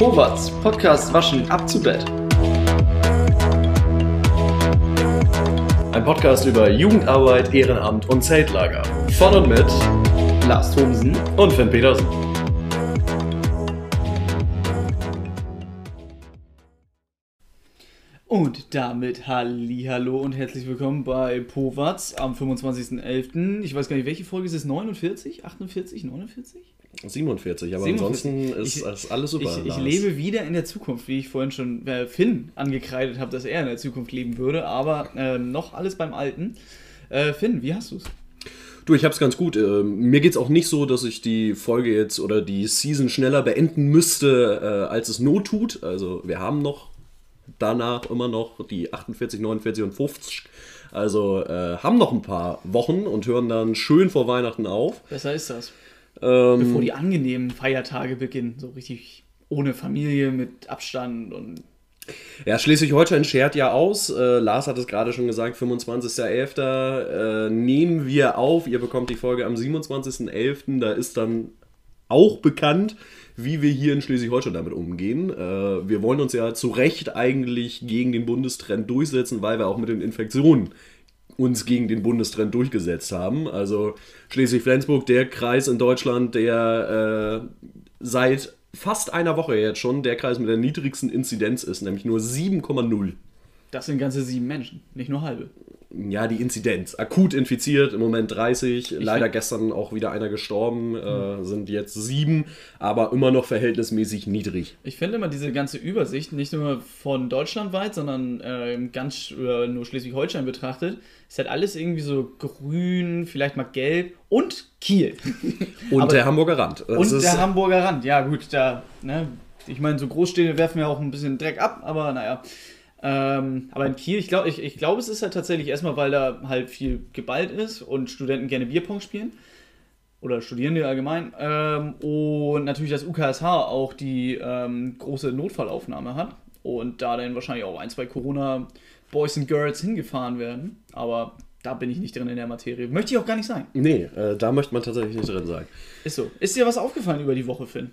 Howards Podcast Waschen ab zu Bett. Ein Podcast über Jugendarbeit, Ehrenamt und Zeltlager. Von und mit Lars Thomsen. und Finn Petersen. Und damit Hallihallo und herzlich willkommen bei Powatz am 25.11. Ich weiß gar nicht, welche Folge ist es? 49? 48? 49? 47, aber 47. ansonsten ist Ich- alles super. Ich, ich lebe wieder in der Zukunft, wie ich vorhin schon äh, Finn angekreidet habe, dass er in der Zukunft leben würde, aber äh, noch alles beim Alten. Äh, Finn, wie hast du es? Du, ich hab's ganz gut. Ähm, mir geht's auch nicht so, dass ich die Folge jetzt oder die Season schneller beenden müsste, äh, als es not tut. Also wir haben noch danach immer noch die 48, 49 und 50. Also äh, haben noch ein paar Wochen und hören dann schön vor Weihnachten auf. Besser ist das. Ähm, Bevor die angenehmen Feiertage beginnen, so richtig ohne Familie, mit Abstand und Ja, Schleswig-Holstein schert ja aus. Äh, Lars hat es gerade schon gesagt, 25.11. Äh, nehmen wir auf. Ihr bekommt die Folge am 27.11. Da ist dann auch bekannt, wie wir hier in Schleswig-Holstein damit umgehen. Äh, wir wollen uns ja zu Recht eigentlich gegen den Bundestrend durchsetzen, weil wir auch mit den Infektionen uns gegen den Bundestrend durchgesetzt haben. Also Schleswig-Flensburg, der Kreis in Deutschland, der äh, seit fast einer Woche jetzt schon der Kreis mit der niedrigsten Inzidenz ist, nämlich nur 7,0. das sind ganze sieben Menschen, nicht nur halbe. Ja, die Inzidenz. Akut infiziert, im Moment 30. Leider gestern auch wieder einer gestorben, äh, sind jetzt sieben, aber immer noch verhältnismäßig niedrig. Ich finde immer diese ganze Übersicht, nicht nur von deutschlandweit, sondern äh, ganz äh, nur Schleswig-Holstein betrachtet, ist halt alles irgendwie so grün, vielleicht mal gelb und Kiel. Und Aber- der Hamburger Rand. Das und der Hamburger Rand. Ja, gut, da, ne, ich meine, so Großstädte werfen ja auch ein bisschen Dreck ab, aber naja. Ähm, aber in Kiel, ich glaube, ich, ich glaub, es ist halt tatsächlich erstmal, weil da halt viel geballt ist und Studenten gerne Bierpong spielen. Oder Studierende allgemein. Ähm, und natürlich das UKSH auch die ähm, große Notfallaufnahme hat. Und da dann wahrscheinlich auch ein, zwei Corona-Boys and Girls hingefahren werden. Aber da bin ich nicht drin in der Materie. Möchte ich auch gar nicht sein. Nee, äh, da möchte man tatsächlich nicht drin sein. Ist so. Ist dir was aufgefallen über die Woche, Finn?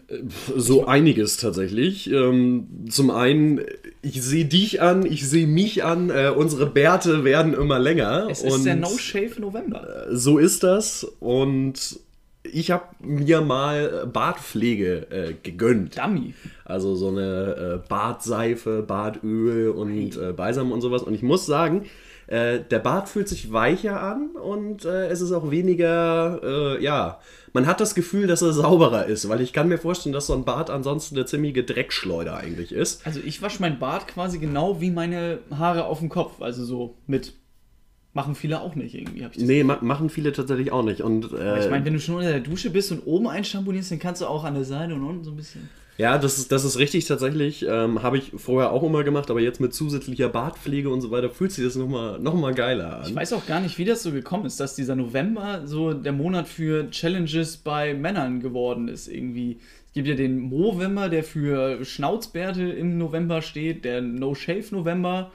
So einiges tatsächlich. Ähm, zum einen, ich sehe dich an, ich sehe mich an, äh, unsere Bärte werden immer länger. Es und ist der No Shave November. so ist das. Und ich habe mir mal Bartpflege äh, gegönnt. Dummy. Also so eine äh, Bartseife, Bartöl und äh, Balsam und sowas. Und ich muss sagen, äh, der Bart fühlt sich weicher an und äh, es ist auch weniger, äh, ja, man hat das Gefühl, dass er sauberer ist, weil ich kann mir vorstellen, dass so ein Bart ansonsten eine ziemliche Dreckschleuder eigentlich ist. Also ich wasche mein Bart quasi genau wie meine Haare auf dem Kopf. Also so mit. Machen viele auch nicht irgendwie, habe ich das Nee, ma machen viele tatsächlich auch nicht. Und äh, Ich meine, wenn du schon unter der Dusche bist und oben einshampoonierst, dann kannst du auch an der Seite und unten so ein bisschen. ja, das ist, das ist richtig tatsächlich. Ähm, Habe ich vorher auch immer gemacht, aber jetzt mit zusätzlicher Bartpflege und so weiter fühlt sich das nochmal noch mal geiler an. Ich weiß auch gar nicht, wie das so gekommen ist, dass dieser November so der Monat für Challenges bei Männern geworden ist irgendwie. Es gibt ja den Movember, der für Schnauzbärte im November steht, der No-Shave-November,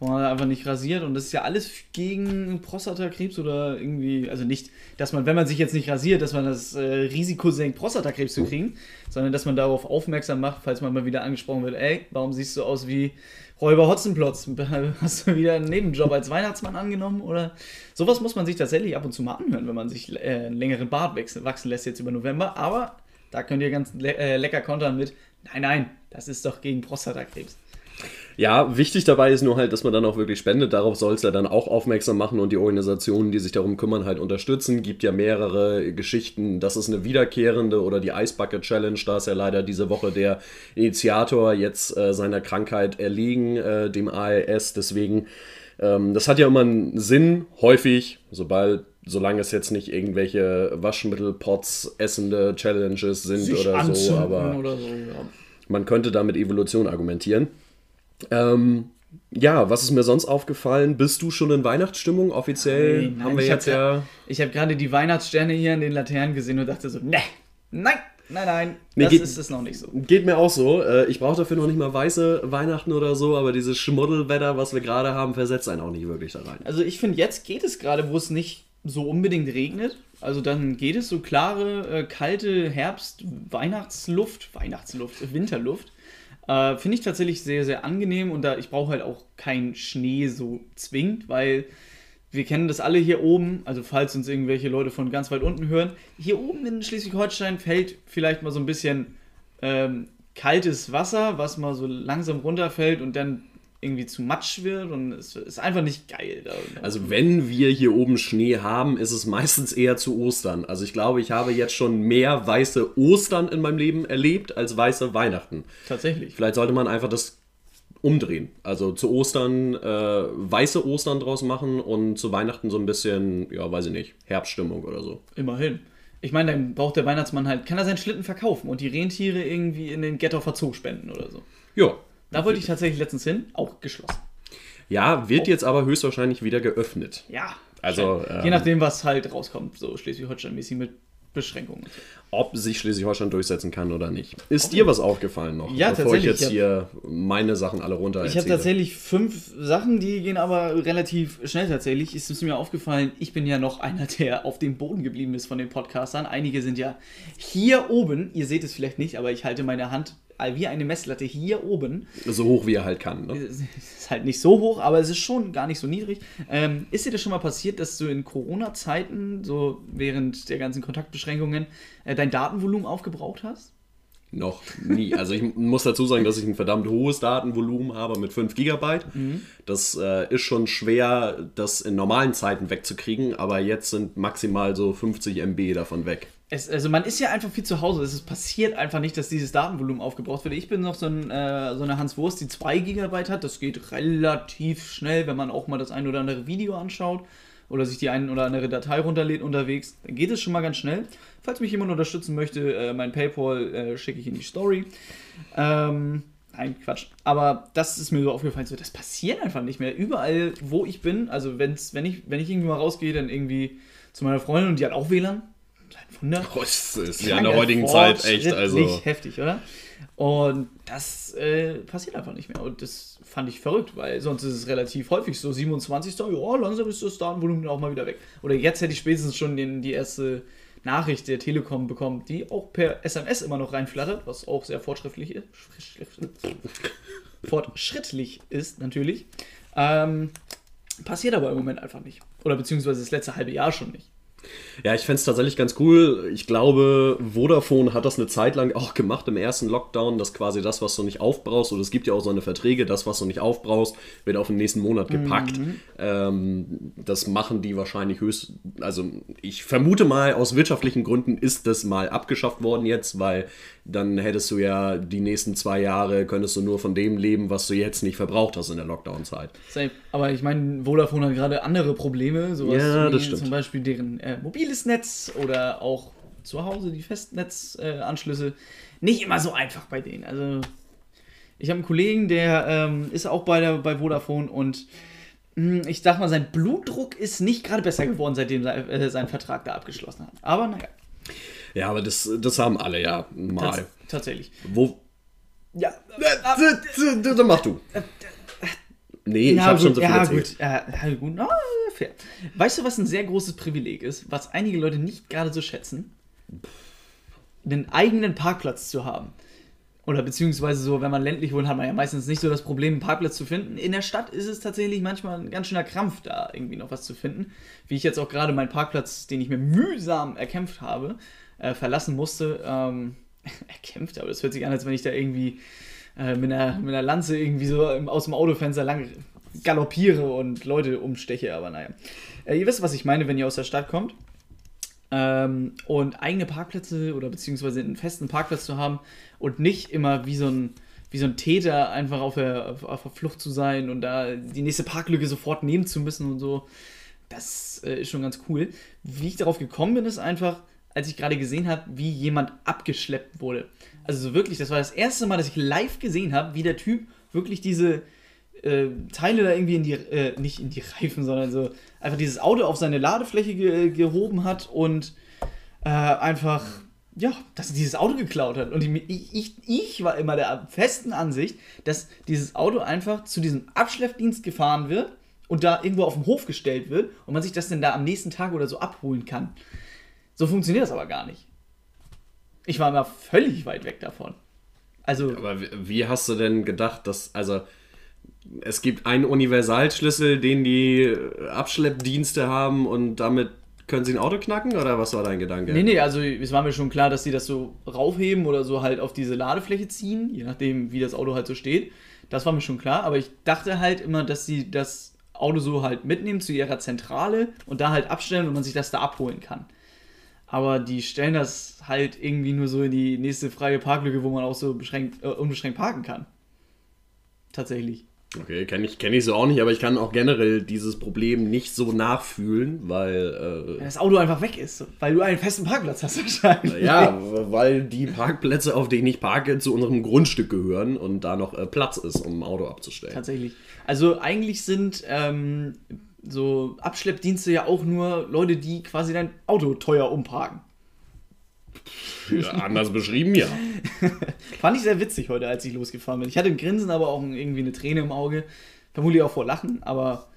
wo man einfach nicht rasiert und das ist ja alles gegen Prostatakrebs oder irgendwie, also nicht, dass man, wenn man sich jetzt nicht rasiert, dass man das äh, Risiko senkt, Prostatakrebs zu kriegen, sondern dass man darauf aufmerksam macht, falls man mal wieder angesprochen wird, ey, warum siehst du aus wie Räuber Hotzenplotz? Hast du wieder einen Nebenjob als Weihnachtsmann angenommen oder sowas muss man sich tatsächlich ab und zu mal anhören, wenn man sich äh, einen längeren Bart wachsen, wachsen lässt jetzt über November, aber da könnt ihr ganz le äh, lecker kontern mit, nein, nein, das ist doch gegen Prostatakrebs. Ja, wichtig dabei ist nur halt, dass man dann auch wirklich spendet. Darauf soll es ja dann auch aufmerksam machen und die Organisationen, die sich darum kümmern, halt unterstützen. Gibt ja mehrere Geschichten. Das ist eine wiederkehrende oder die Ice Bucket Challenge. Da ist ja leider diese Woche der Initiator jetzt äh, seiner Krankheit erlegen, äh, dem ALS. Deswegen, ähm, das hat ja immer einen Sinn, häufig, sobald. Solange es jetzt nicht irgendwelche Waschmittelpots essende Challenges sind oder so, aber oder so, ja. man könnte damit Evolution argumentieren. Ähm, ja, was ist mir sonst aufgefallen? Bist du schon in Weihnachtsstimmung? Offiziell Nein, nein, haben wir ich jetzt ja. Ich habe gerade die Weihnachtssterne hier in den Laternen gesehen und dachte so, ne, nein, nein, nein, Nee, das geht- ist es noch nicht so. Geht mir auch so. Äh, Ich brauche dafür noch nicht mal weiße Weihnachten oder so, aber dieses Schmuddelwetter, was wir gerade haben, versetzt einen auch nicht wirklich da rein. Also ich finde, jetzt geht es gerade, wo es nicht so unbedingt regnet. Also dann geht es so klare, äh, kalte Herbst, Weihnachtsluft, Weihnachtsluft, Winterluft. Äh, Finde ich tatsächlich sehr, sehr angenehm und da ich brauche halt auch keinen Schnee so zwingend, weil wir kennen das alle hier oben, also falls uns irgendwelche Leute von ganz weit unten hören, hier oben in Schleswig-Holstein fällt vielleicht mal so ein bisschen ähm, kaltes Wasser, was mal so langsam runterfällt und dann irgendwie zu matsch wird und es ist einfach nicht geil. Also wenn wir hier oben Schnee haben, ist es meistens eher zu Ostern. Also ich glaube, ich habe jetzt schon mehr weiße Ostern in meinem Leben erlebt als weiße Weihnachten. Tatsächlich. Vielleicht sollte man einfach das umdrehen. Also zu Ostern äh, weiße Ostern draus machen und zu Weihnachten so ein bisschen, ja, weiß ich nicht, Herbststimmung oder so. Immerhin. Ich meine, dann braucht der Weihnachtsmann halt, kann er seinen Schlitten verkaufen und die Rentiere irgendwie in den Ghetto Zoo spenden oder so. Ja. Da wollte ich tatsächlich letztens hin, auch geschlossen. Ja, wird jetzt aber höchstwahrscheinlich wieder geöffnet. Ja. Also, Je ähm, nachdem, was halt rauskommt, so Schleswig-Holstein-mäßig mit Beschränkungen. Ob sich Schleswig-Holstein durchsetzen kann oder nicht. Ist dir was aufgefallen noch? Ja, bevor ich tatsächlich, jetzt ich hier meine Sachen alle runter Ich habe tatsächlich fünf Sachen, die gehen aber relativ schnell tatsächlich. Es ist mir aufgefallen, ich bin ja noch einer, der auf dem Boden geblieben ist von den Podcastern. Einige sind ja hier oben, ihr seht es vielleicht nicht, aber ich halte meine Hand wie eine Messlatte hier oben. So hoch wie er halt kann. Ne? Es ist halt nicht so hoch, aber es ist schon gar nicht so niedrig. Ähm, ist dir das schon mal passiert, dass du in Corona-Zeiten, so während der ganzen Kontaktbeschränkungen, dein Datenvolumen aufgebraucht hast? Noch nie. Also ich muss dazu sagen, dass ich ein verdammt hohes Datenvolumen habe mit 5 GB. Das äh, ist schon schwer, das in normalen Zeiten wegzukriegen, aber jetzt sind maximal so 50 MB davon weg. Es, also man ist ja einfach viel zu Hause. Es passiert einfach nicht, dass dieses Datenvolumen aufgebraucht wird. Ich bin noch so, ein, äh, so eine Hans Wurst, die 2 GB hat. Das geht relativ schnell, wenn man auch mal das ein oder andere Video anschaut oder sich die ein oder andere Datei runterlädt unterwegs. Dann geht es schon mal ganz schnell. Falls mich jemand unterstützen möchte, äh, mein Paypal äh, schicke ich in die Story. Ähm, nein, Quatsch. Aber das ist mir so aufgefallen, so, das passiert einfach nicht mehr. Überall, wo ich bin, also wenn's, wenn, ich, wenn ich irgendwie mal rausgehe, dann irgendwie zu meiner Freundin und die hat auch WLAN. Ein Wunder. Oh, das ist ja in der heutigen Zeit echt, also. heftig, oder? Und das äh, passiert einfach nicht mehr. Und das fand ich verrückt, weil sonst ist es relativ häufig so 27. Ja, langsam ist das Datenvolumen auch mal wieder weg. Oder jetzt hätte ich spätestens schon den, die erste Nachricht der Telekom bekommen, die auch per SMS immer noch reinflattert, was auch sehr fortschrittlich ist. Fortschrittlich ist, natürlich. Ähm, passiert aber im Moment einfach nicht. Oder beziehungsweise das letzte halbe Jahr schon nicht. Ja, ich fände es tatsächlich ganz cool. Ich glaube, Vodafone hat das eine Zeit lang auch gemacht im ersten Lockdown, dass quasi das, was du nicht aufbrauchst, oder es gibt ja auch so eine Verträge, das, was du nicht aufbrauchst, wird auf den nächsten Monat gepackt. Ähm, das machen die wahrscheinlich höchst. Also, ich vermute mal, aus wirtschaftlichen Gründen ist das mal abgeschafft worden jetzt, weil dann hättest du ja die nächsten zwei Jahre, könntest du nur von dem leben, was du jetzt nicht verbraucht hast in der Lockdown-Zeit. Aber ich meine, Vodafone hat gerade andere Probleme, sowas Ja, wie zum Beispiel deren äh, mobiles Netz oder auch zu Hause die Festnetzanschlüsse. Äh. Nicht immer so einfach bei denen. Also ich habe einen Kollegen, der ähm, ist auch bei, der, bei Vodafone und mh, ich sag mal, sein Blutdruck ist nicht gerade besser geworden, seitdem sein, äh, sein Vertrag da abgeschlossen hat. Aber naja, Ja, aber das, das haben alle ja mal. tats tatsächlich. Wo. Ja, Dann mach du. Nee, ich ja, habe schon so viel ja, erzählt. gut, ja, gut. Na, fair. Weißt du, was ein sehr großes Privileg ist, was einige Leute nicht gerade so schätzen? einen eigenen Parkplatz zu haben. Oder beziehungsweise so, wenn man ländlich wohnt, hat man ja meistens nicht so das Problem, einen Parkplatz zu finden. In der Stadt ist es tatsächlich manchmal ein ganz schöner Krampf, da irgendwie noch was zu finden. Wie ich jetzt auch gerade meinen Parkplatz, den ich mir mühsam erkämpft habe, äh, verlassen musste. Ähm, erkämpft, aber das hört sich an, als wenn ich da irgendwie äh, mit, einer, mit einer Lanze irgendwie so aus dem Autofenster lang galoppiere und Leute umsteche, aber naja. Äh, ihr wisst, was ich meine, wenn ihr aus der Stadt kommt. Ähm, und eigene Parkplätze oder beziehungsweise einen festen Parkplatz zu haben und nicht immer wie so ein, wie so ein Täter einfach auf der, auf der Flucht zu sein und da die nächste Parklücke sofort nehmen zu müssen und so. Das äh, ist schon ganz cool. Wie ich darauf gekommen bin, ist einfach, als ich gerade gesehen habe, wie jemand abgeschleppt wurde. Also so wirklich, das war das erste Mal, dass ich live gesehen habe, wie der Typ wirklich diese äh, Teile da irgendwie in die, äh, nicht in die Reifen, sondern so einfach dieses Auto auf seine Ladefläche ge gehoben hat und äh, einfach, ja, dass er dieses Auto geklaut hat. Und ich, ich, ich war immer der festen Ansicht, dass dieses Auto einfach zu diesem Abschleppdienst gefahren wird und da irgendwo auf dem Hof gestellt wird und man sich das dann da am nächsten Tag oder so abholen kann. So funktioniert das aber gar nicht. Ich war immer völlig weit weg davon. Also. Aber wie, wie hast du denn gedacht, dass, also, es gibt einen Universalschlüssel, den die Abschleppdienste haben und damit können sie ein Auto knacken oder was war dein Gedanke? Nee, nee, also es war mir schon klar, dass sie das so raufheben oder so halt auf diese Ladefläche ziehen, je nachdem, wie das Auto halt so steht. Das war mir schon klar, aber ich dachte halt immer, dass sie das Auto so halt mitnehmen zu ihrer Zentrale und da halt abstellen und man sich das da abholen kann. Aber die stellen das halt irgendwie nur so in die nächste freie Parklücke, wo man auch so beschränkt, äh, unbeschränkt parken kann. Tatsächlich. Okay, kenne ich, kenn ich so auch nicht, aber ich kann auch generell dieses Problem nicht so nachfühlen, weil. Äh, das Auto einfach weg ist, weil du einen festen Parkplatz hast wahrscheinlich. Ja, weil die Parkplätze, auf denen ich parke, zu unserem Grundstück gehören und da noch äh, Platz ist, um ein Auto abzustellen. Tatsächlich. Also eigentlich sind ähm, so Abschleppdienste ja auch nur Leute, die quasi dein Auto teuer umparken. Ja, anders beschrieben, ja. Fand ich sehr witzig heute, als ich losgefahren bin. Ich hatte ein Grinsen, aber auch irgendwie eine Träne im Auge. Vermutlich auch vor Lachen, aber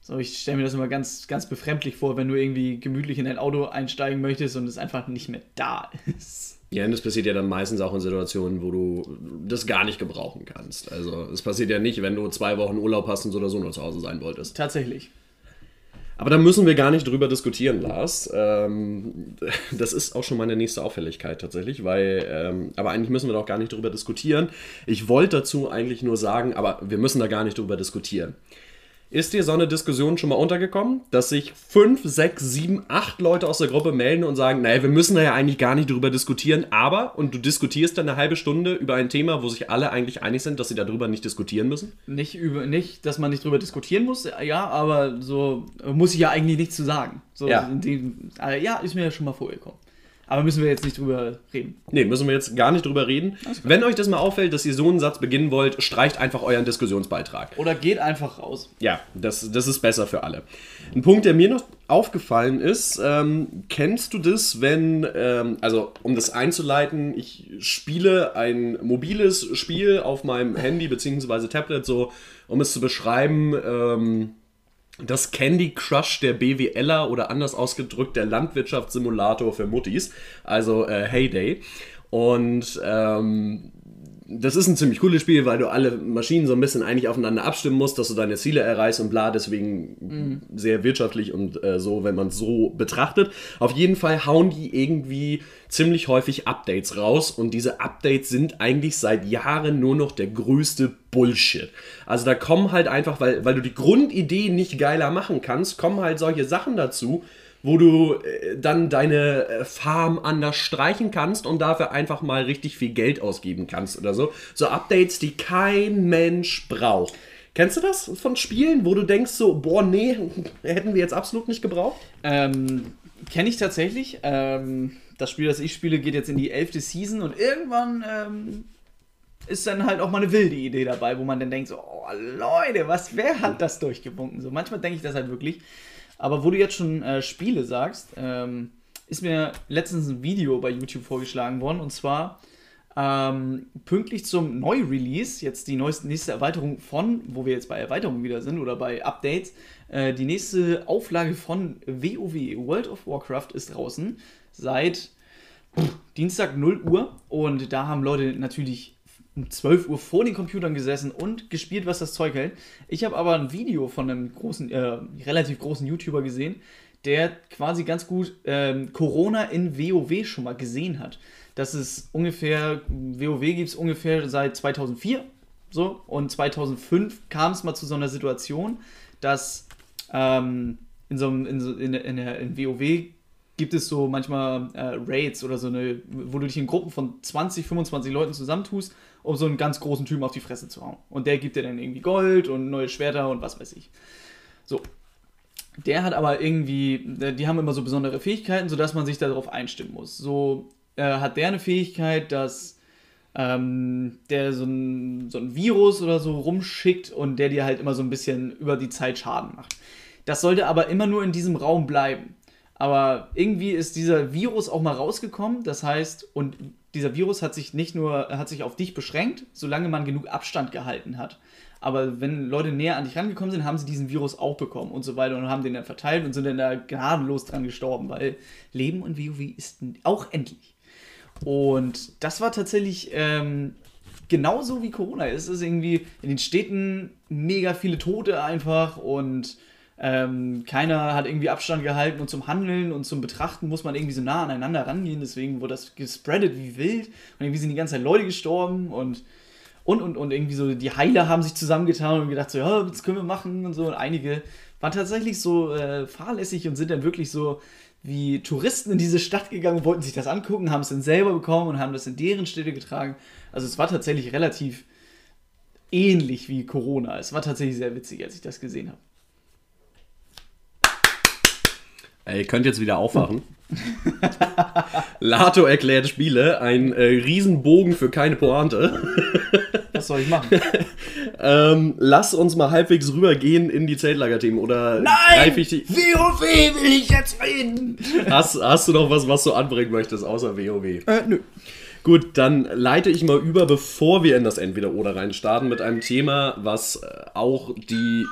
so, ich stelle mir das immer ganz, ganz befremdlich vor, wenn du irgendwie gemütlich in dein Auto einsteigen möchtest und es einfach nicht mehr da ist. Ja, und das passiert ja dann meistens auch in Situationen, wo du das gar nicht gebrauchen kannst. Also es passiert ja nicht, wenn du zwei Wochen Urlaub hast und so oder so nur zu Hause sein wolltest. Tatsächlich. Aber da müssen wir gar nicht drüber diskutieren, Lars. Ähm, das ist auch schon meine nächste Auffälligkeit tatsächlich, weil, ähm, aber eigentlich müssen wir doch gar nicht drüber diskutieren. Ich wollte dazu eigentlich nur sagen, aber wir müssen da gar nicht drüber diskutieren. Ist dir so eine Diskussion schon mal untergekommen, dass sich fünf, sechs, sieben, acht Leute aus der Gruppe melden und sagen, naja, wir müssen da ja eigentlich gar nicht drüber diskutieren, aber, und du diskutierst dann eine halbe Stunde über ein Thema, wo sich alle eigentlich einig sind, dass sie darüber nicht diskutieren müssen? Nicht, über, nicht dass man nicht drüber diskutieren muss, ja, aber so muss ich ja eigentlich nichts zu sagen. So, Ja. Dem, äh, ja, ist mir ja schon mal vorgekommen. Aber müssen wir jetzt nicht drüber reden. Nee, müssen wir jetzt gar nicht drüber reden. Wenn euch das mal auffällt, dass ihr so einen Satz beginnen wollt, streicht einfach euren Diskussionsbeitrag. Oder geht einfach raus. Ja, das, das ist besser für alle. Ein Punkt, der mir noch aufgefallen ist, ähm, kennst du das, wenn, ähm, also um das einzuleiten, ich spiele ein mobiles Spiel auf meinem Handy bzw. Tablet, so um es zu beschreiben, ähm, das Candy Crush der BWLer oder anders ausgedrückt der Landwirtschaftssimulator für Muttis, also äh, Heyday. Und ähm, das ist ein ziemlich cooles Spiel, weil du alle Maschinen so ein bisschen eigentlich aufeinander abstimmen musst, dass du deine Ziele erreichst und bla, deswegen sehr wirtschaftlich und äh, so, wenn man es so betrachtet. Auf jeden Fall hauen die irgendwie ziemlich häufig Updates raus und diese Updates sind eigentlich seit Jahren nur noch der größte Bullshit. Also da kommen halt einfach, weil, weil du die Grundidee nicht geiler machen kannst, kommen halt solche Sachen dazu, wo du äh, dann deine äh, Farm anders streichen kannst und dafür einfach mal richtig viel Geld ausgeben kannst oder so. So Updates, die kein Mensch braucht. Kennst du das von Spielen, wo du denkst so, boah, nee, hätten wir jetzt absolut nicht gebraucht? Ähm, Kenne ich tatsächlich. Ähm, das Spiel, das ich spiele, geht jetzt in die elfte Season und irgendwann ähm, ist dann halt auch mal eine wilde Idee dabei, wo man dann denkt so, oh Leute, was, wer hat das durchgewunken? So manchmal denke ich das halt wirklich. Aber wo du jetzt schon äh, Spiele sagst, ähm, ist mir letztens ein Video bei YouTube vorgeschlagen worden. Und zwar ähm, pünktlich zum Neu-Release, jetzt die neueste, nächste Erweiterung von, wo wir jetzt bei Erweiterungen wieder sind oder bei Updates, äh, die nächste Auflage von WoW, World of Warcraft, ist draußen. Seit pff, Dienstag 0 Uhr. Und da haben Leute natürlich um 12 Uhr vor den Computern gesessen und gespielt, was das Zeug hält. Ich habe aber ein Video von einem großen, äh, relativ großen YouTuber gesehen, der quasi ganz gut ähm, Corona in WoW schon mal gesehen hat. Das ist ungefähr, WoW gibt es ungefähr seit 2004 so und 2005 kam es mal zu so einer Situation, dass ähm, in so einem, in, so, in, in, der- in WoW gibt es so manchmal äh, Raids oder so eine, wo du dich in Gruppen von 20, 25 Leuten zusammentust, um so einen ganz großen Typen auf die Fresse zu hauen. Und der gibt dir dann irgendwie Gold und neue Schwerter und was weiß ich. So. Der hat aber irgendwie, die haben immer so besondere Fähigkeiten, sodass man sich darauf einstimmen muss. So äh, hat der eine Fähigkeit, dass ähm, der so ein, so ein Virus oder so rumschickt und der dir halt immer so ein bisschen über die Zeit Schaden macht. Das sollte aber immer nur in diesem Raum bleiben. Aber irgendwie ist dieser Virus auch mal rausgekommen. Das heißt, und dieser Virus hat sich nicht nur, hat sich auf dich beschränkt, solange man genug Abstand gehalten hat. Aber wenn Leute näher an dich rangekommen sind, haben sie diesen Virus auch bekommen und so weiter und haben den dann verteilt und sind dann da gnadenlos dran gestorben, weil Leben und WoW ist auch endlich. Und das war tatsächlich ähm, genauso wie Corona. Es ist irgendwie in den Städten mega viele Tote einfach und ähm, keiner hat irgendwie Abstand gehalten und zum Handeln und zum Betrachten muss man irgendwie so nah aneinander rangehen. Deswegen wurde das gespreadet wie wild und irgendwie sind die ganze Zeit Leute gestorben und und, und, und irgendwie so, die Heiler haben sich zusammengetan und gedacht, so, ja, das können wir machen und so. Und einige waren tatsächlich so äh, fahrlässig und sind dann wirklich so wie Touristen in diese Stadt gegangen, wollten sich das angucken, haben es dann selber bekommen und haben das in deren Städte getragen. Also es war tatsächlich relativ ähnlich wie Corona. Es war tatsächlich sehr witzig, als ich das gesehen habe. Ihr könnt jetzt wieder aufwachen. Lato erklärt Spiele, ein äh, Riesenbogen für keine Pointe. Was soll ich machen? ähm, lass uns mal halbwegs rübergehen in die Zeltlager-Themen oder Nein! ich die. WoW will ich jetzt reden! Hast, hast du noch was, was du anbringen möchtest, außer WoW? Äh, nö. Gut, dann leite ich mal über, bevor wir in das Entweder-Oder rein starten, mit einem Thema, was äh, auch die.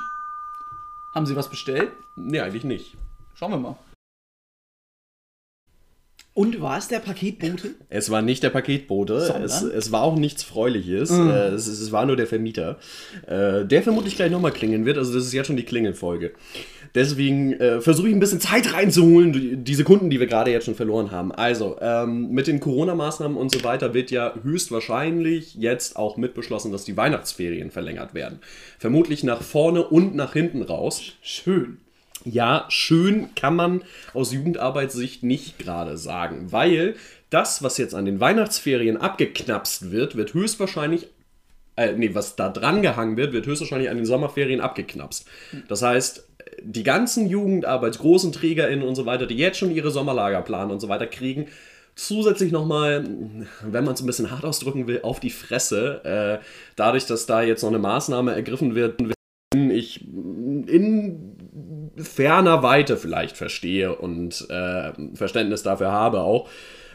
Haben Sie was bestellt? Nee, eigentlich nicht. Schauen wir mal. Und war es der Paketbote? Es war nicht der Paketbote, es, es war auch nichts Freuliches, Mhm. äh, es, es war nur der Vermieter, äh, der vermutlich gleich nochmal klingeln wird, also das ist jetzt schon die Klingelfolge. Deswegen äh, versuche ich ein bisschen Zeit reinzuholen, die- diese Kunden, die wir gerade jetzt schon verloren haben. Also, ähm, mit den Corona-Maßnahmen und so weiter wird ja höchstwahrscheinlich jetzt auch mit beschlossen, dass die Weihnachtsferien verlängert werden. Vermutlich nach vorne und nach hinten raus. Schön. Ja, schön kann man aus Jugendarbeitssicht nicht gerade sagen, weil das, was jetzt an den Weihnachtsferien abgeknapst wird, wird höchstwahrscheinlich, äh, nee, was da dran gehangen wird, wird höchstwahrscheinlich an den Sommerferien abgeknapst. Das heißt, die ganzen Jugendarbeits-, TrägerInnen und so weiter, die jetzt schon ihre Sommerlager planen und so weiter, kriegen zusätzlich nochmal, wenn man es ein bisschen hart ausdrücken will, auf die Fresse. Äh, dadurch, dass da jetzt noch eine Maßnahme ergriffen wird, ich in ferner Weite vielleicht verstehe und äh, Verständnis dafür habe auch.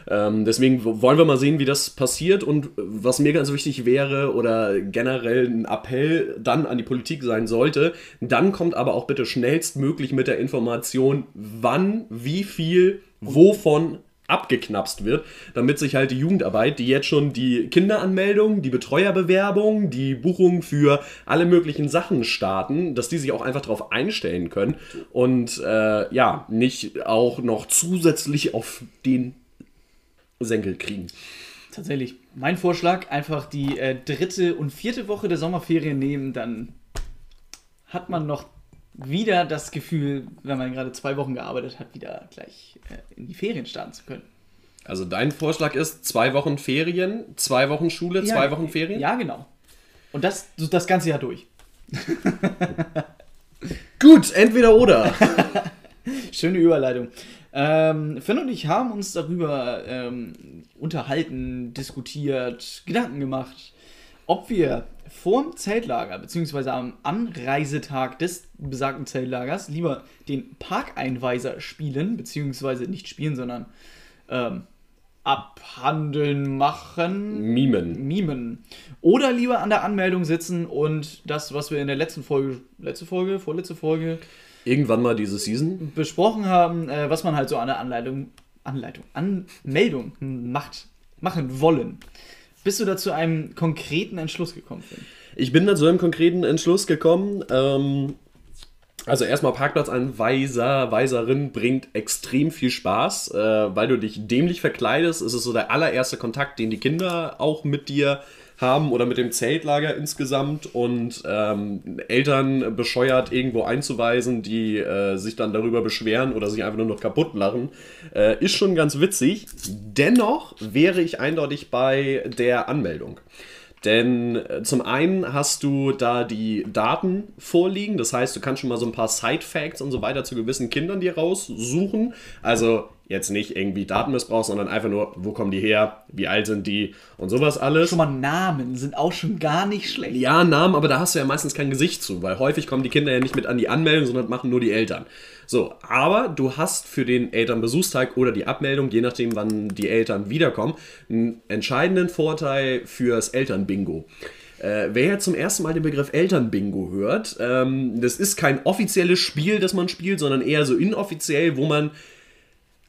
Ähm, deswegen wollen wir mal sehen, wie das passiert und was mir ganz wichtig wäre oder generell ein Appell dann an die Politik sein sollte, dann kommt aber auch bitte schnellstmöglich mit der Information, wann, wie viel, wovon abgeknapst wird, damit sich halt die Jugendarbeit, die jetzt schon die Kinderanmeldung, die Betreuerbewerbung, die Buchung für alle möglichen Sachen starten, dass die sich auch einfach darauf einstellen können und äh, ja, nicht auch noch zusätzlich auf den Senkel kriegen. Tatsächlich. Mein Vorschlag, einfach die äh, dritte und vierte Woche der Sommerferien nehmen, dann hat man noch wieder das Gefühl, wenn man gerade zwei Wochen gearbeitet hat, wieder gleich äh, in die Ferien starten zu können. Also dein Vorschlag ist zwei Wochen Ferien, zwei Wochen Schule, zwei Wochen Ferien? Ja, genau. Und das das ganze Jahr durch. Gut, entweder oder. Schöne Überleitung. Ähm, Finn und ich haben uns darüber ähm, unterhalten, diskutiert, Gedanken gemacht, ob wir vorm Zeltlager, beziehungsweise am Anreisetag des besagten Zeltlagers, lieber den Parkeinweiser spielen, beziehungsweise nicht spielen, sondern ähm, abhandeln, machen, Mimen. mimen. Oder lieber an der Anmeldung sitzen und das, was wir in der letzten Folge, letzte Folge, vorletzte Folge, Irgendwann mal diese Season. besprochen haben, äh, was man halt so an der Anleitung, Anleitung, Anmeldung macht, machen wollen. Bist du da zu einem konkreten Entschluss gekommen, Finn? Ich bin da zu einem konkreten Entschluss gekommen. Ähm, also erstmal Parkplatzanweiser, Weiserin bringt extrem viel Spaß, äh, weil du dich dämlich verkleidest. Es ist so der allererste Kontakt, den die Kinder auch mit dir haben oder mit dem Zeltlager insgesamt und ähm, Eltern bescheuert irgendwo einzuweisen, die äh, sich dann darüber beschweren oder sich einfach nur noch kaputt lachen, äh, ist schon ganz witzig. Dennoch wäre ich eindeutig bei der Anmeldung. Denn äh, zum einen hast du da die Daten vorliegen, das heißt, du kannst schon mal so ein paar Side-Facts und so weiter zu gewissen Kindern dir raussuchen. Also Jetzt nicht irgendwie Datenmissbrauch, sondern einfach nur, wo kommen die her, wie alt sind die und sowas alles. Schon mal Namen sind auch schon gar nicht schlecht. Ja, Namen, aber da hast du ja meistens kein Gesicht zu, weil häufig kommen die Kinder ja nicht mit an die Anmeldung, sondern machen nur die Eltern. So, aber du hast für den Elternbesuchstag oder die Abmeldung, je nachdem, wann die Eltern wiederkommen, einen entscheidenden Vorteil fürs Elternbingo. Äh, wer jetzt zum ersten Mal den Begriff Elternbingo hört, ähm, das ist kein offizielles Spiel, das man spielt, sondern eher so inoffiziell, wo man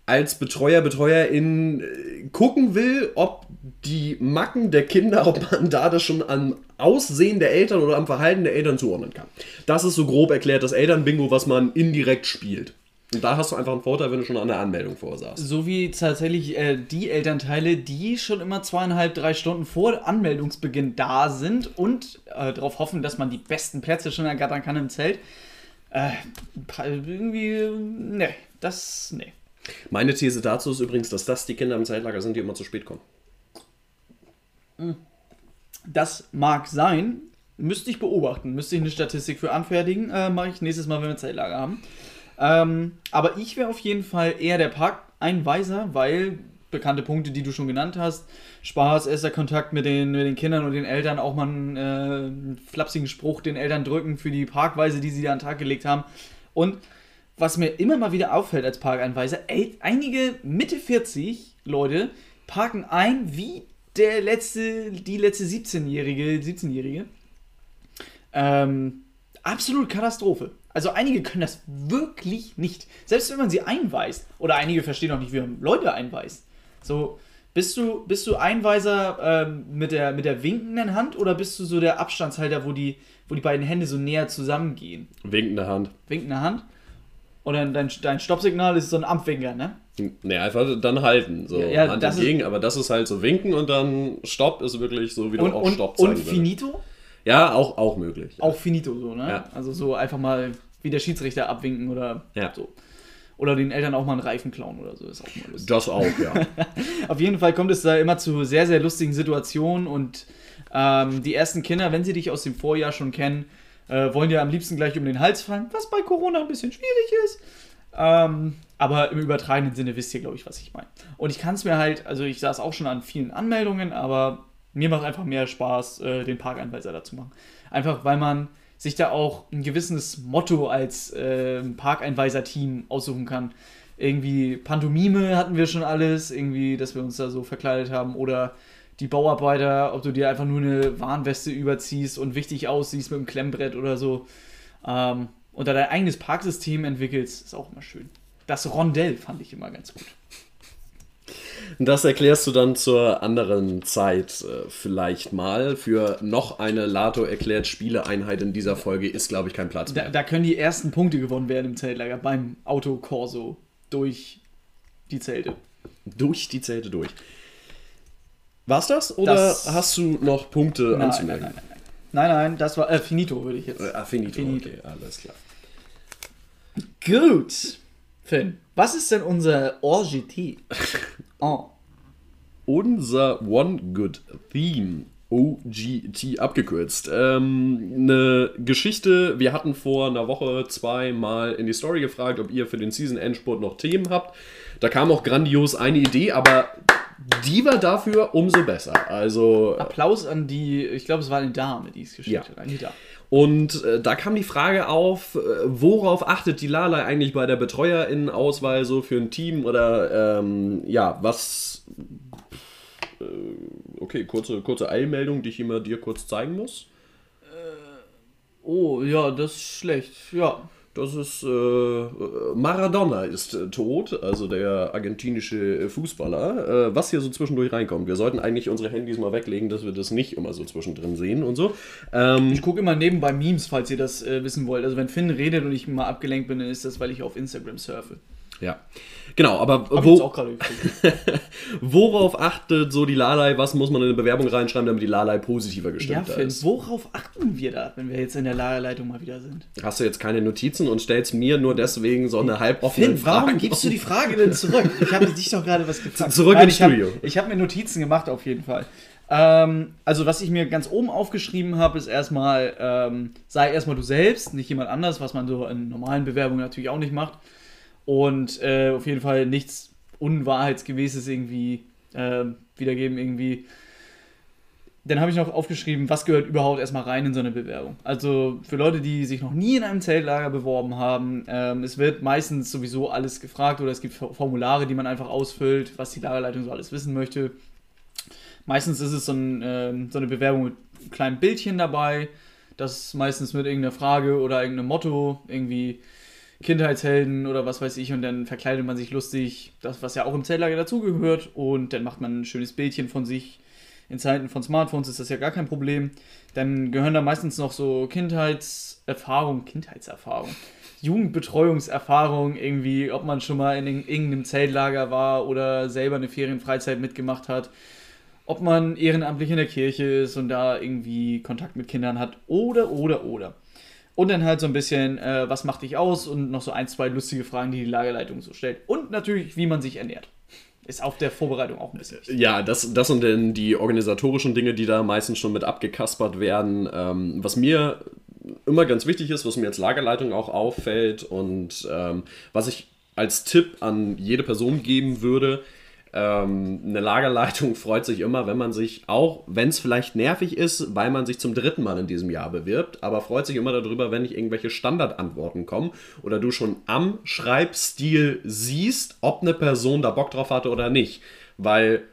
als Betreuer, Betreuerin äh, gucken will, ob die Macken der Kinder, ob man da das schon am Aussehen der Eltern oder am Verhalten der Eltern zuordnen kann. Das ist so grob erklärt das Elternbingo, was man indirekt spielt. Und da hast du einfach einen Vorteil, wenn du schon an der Anmeldung vorsahst. So wie tatsächlich äh, die Elternteile, die schon immer zweieinhalb, drei Stunden vor Anmeldungsbeginn da sind und äh, darauf hoffen, dass man die besten Plätze schon ergattern kann im Zelt. Äh, irgendwie, ne, das, ne. Meine These dazu ist übrigens, dass das die Kinder im Zeltlager sind, die immer zu spät kommen. Das mag sein. Müsste ich beobachten. Müsste ich eine Statistik für anfertigen. Äh, Mache ich nächstes Mal, wenn wir Zeltlager haben. Ähm, aber ich wäre auf jeden Fall eher der Parkeinweiser, weil bekannte Punkte, die du schon genannt hast, Spaß, erster Kontakt mit den, mit den Kindern und den Eltern, auch mal einen, äh, einen flapsigen Spruch den Eltern drücken für die Parkweise, die sie da an den Tag gelegt haben. Und was mir immer mal wieder auffällt als Parkeinweiser, ey, einige Mitte 40 Leute parken ein wie der letzte, die letzte 17-Jährige, 17-Jährige. Ähm, absolut Katastrophe. Also einige können das wirklich nicht. Selbst wenn man sie einweist. Oder einige verstehen auch nicht, wie man Leute einweist. So, bist du, bist du Einweiser ähm, mit, der, mit der winkenden Hand oder bist du so der Abstandshalter, wo die, wo die beiden Hände so näher zusammengehen? Winkende Hand. Winkende Hand? Oder dein, dein Stoppsignal ist so ein Ampfwinker, ne? Ne, einfach dann halten. So Ja, ja, Hand entgegen, aber das ist halt so winken und dann Stopp ist wirklich so, wie du Und, auch und, Stopp und sagen würdest. finito? Ja, auch, auch möglich. Auch finito so, ne? Ja. Also so einfach mal wie der Schiedsrichter abwinken oder Ja. so. Oder den Eltern auch mal einen Reifen klauen oder so, ist auch mal lustig. Das auch, ja. Auf jeden Fall kommt es da immer zu sehr, sehr lustigen Situationen und ähm, die ersten Kinder, wenn sie dich aus dem Vorjahr schon kennen, äh, wollen dir am liebsten gleich um den Hals fallen, was bei Corona ein bisschen schwierig ist. Ähm, aber im übertragenen Sinne wisst ihr, glaube ich, was ich meine. Und ich kann es mir halt, also ich saß auch schon an vielen Anmeldungen, aber mir macht einfach mehr Spaß, äh, den Parkeinweiser da zu machen. Einfach weil man sich da auch ein gewisses Motto als äh, Parkeinweiser-Team aussuchen kann. Irgendwie Pantomime hatten wir schon alles, irgendwie, dass wir uns da so verkleidet haben. Oder die Bauarbeiter, ob du dir einfach nur eine Warnweste überziehst und wichtig aussiehst mit einem Klemmbrett oder so. Ähm, und da dein eigenes Parksystem entwickelst, ist auch immer schön. Das Rondell fand ich immer ganz gut. Das erklärst du dann zur anderen Zeit äh, vielleicht mal. Für noch eine Lato erklärt Spieleeinheit in dieser Folge ist, glaube ich, kein Platz Da, mehr. da können die ersten Punkte gewonnen werden im Zeltlager beim Autokorso durch die Zelte. Durch die Zelte durch. War's das? Oder Das- hast du noch Punkte Nein, nein, anzumerken? nein, nein. Nein, nein, das war äh, Finito, würde ich jetzt. Äh, Affinito. Finito. Okay, alles klar. Gut. Finn, was ist denn unser OGT? Oh. Unser One Good Theme, OGT abgekürzt. Ähm, eine Geschichte, wir hatten vor einer Woche zweimal in die Story gefragt, ob ihr für den Season-Endspurt noch Themen habt. Da kam auch grandios eine Idee, aber die war dafür umso besser. Also Applaus an die, ich glaube, es war eine Dame, die es geschickt Ja. hat. Anita. Und äh, da kam die Frage auf, äh, worauf achtet die Lala eigentlich bei der Betreuerinnenauswahl so für ein Team oder ähm, ja, was. Äh, okay, kurze, kurze Eilmeldung, die ich immer dir kurz zeigen muss. Oh, ja, das ist schlecht. Ja. Das ist äh, äh, Maradona ist äh, tot, also der argentinische Fußballer. Äh, was hier so zwischendurch reinkommt. Wir sollten eigentlich unsere Handys mal weglegen, dass wir das nicht immer so zwischendrin sehen und so. Ähm, Ich gucke immer nebenbei Memes, falls ihr das äh, wissen wollt. Also wenn Finn redet und ich mal abgelenkt bin, dann ist das, weil ich auf Instagram surfe. ja. Genau, aber Hab wo. Worauf achtet so die Lalai? Was muss man in eine Bewerbung reinschreiben, damit die Lalai positiver Ja, gestimmt Finn, ist? worauf achten wir da, wenn wir jetzt in der Lagerleitung mal wieder sind? Hast du jetzt keine Notizen und stellst mir nur deswegen so eine halboffene Finn, warum Frage? gibst du die Frage denn zurück? Ich habe dich doch gerade was gefragt. Zurück ins ich hab- Studio. Ich habe mir Notizen gemacht, auf jeden Fall. Ähm, also, was ich mir ganz oben aufgeschrieben habe, ist erstmal, ähm, sei erstmal du selbst, nicht jemand anders, was man so in normalen Bewerbungen natürlich auch nicht macht. Und äh, auf jeden Fall nichts Unwahrheitsgemäßes irgendwie äh, wiedergeben, irgendwie. Dann habe ich noch aufgeschrieben, was gehört überhaupt erstmal rein in so eine Bewerbung. Also für Leute, die sich noch nie in einem Zeltlager beworben haben, ähm, es wird meistens sowieso alles gefragt oder es gibt Formulare, die man einfach ausfüllt, was die Lagerleitung so alles wissen möchte. Meistens ist es so, ein, äh, so eine Bewerbung mit einem kleinen Bildchen dabei, das meistens mit irgendeiner Frage oder irgendeinem Motto, irgendwie Kindheitshelden oder was weiß ich, und dann verkleidet man sich lustig, das, was ja auch im Zeltlager dazugehört, und dann macht man ein schönes Bildchen von sich. In Zeiten von Smartphones ist das ja gar kein Problem. Dann gehören da meistens noch so Kindheitserfahrung, Kindheitserfahrung, Jugendbetreuungserfahrung, irgendwie, ob man schon mal in irgendeinem Zeltlager war oder selber eine Ferienfreizeit mitgemacht hat ob man ehrenamtlich in der Kirche ist und da irgendwie Kontakt mit Kindern hat oder, oder, oder. Und dann halt so ein bisschen, äh, was macht dich aus und noch so ein, zwei lustige Fragen, die die Lagerleitung so stellt. Und natürlich, wie man sich ernährt. Ist auf der Vorbereitung auch ein bisschen wichtig. Ja, das, das sind dann die organisatorischen Dinge, die da meistens schon mit abgekaspert werden. Ähm, was mir immer ganz wichtig ist, was mir als Lagerleitung auch auffällt und ähm, was ich als Tipp an jede Person geben würde, ähm, eine Lagerleitung freut sich immer, wenn man sich, auch wenn es vielleicht nervig ist, weil man sich zum dritten Mal in diesem Jahr bewirbt, aber freut sich immer darüber, wenn nicht irgendwelche Standardantworten kommen oder du schon am Schreibstil siehst, ob eine Person da Bock drauf hatte oder nicht. Weil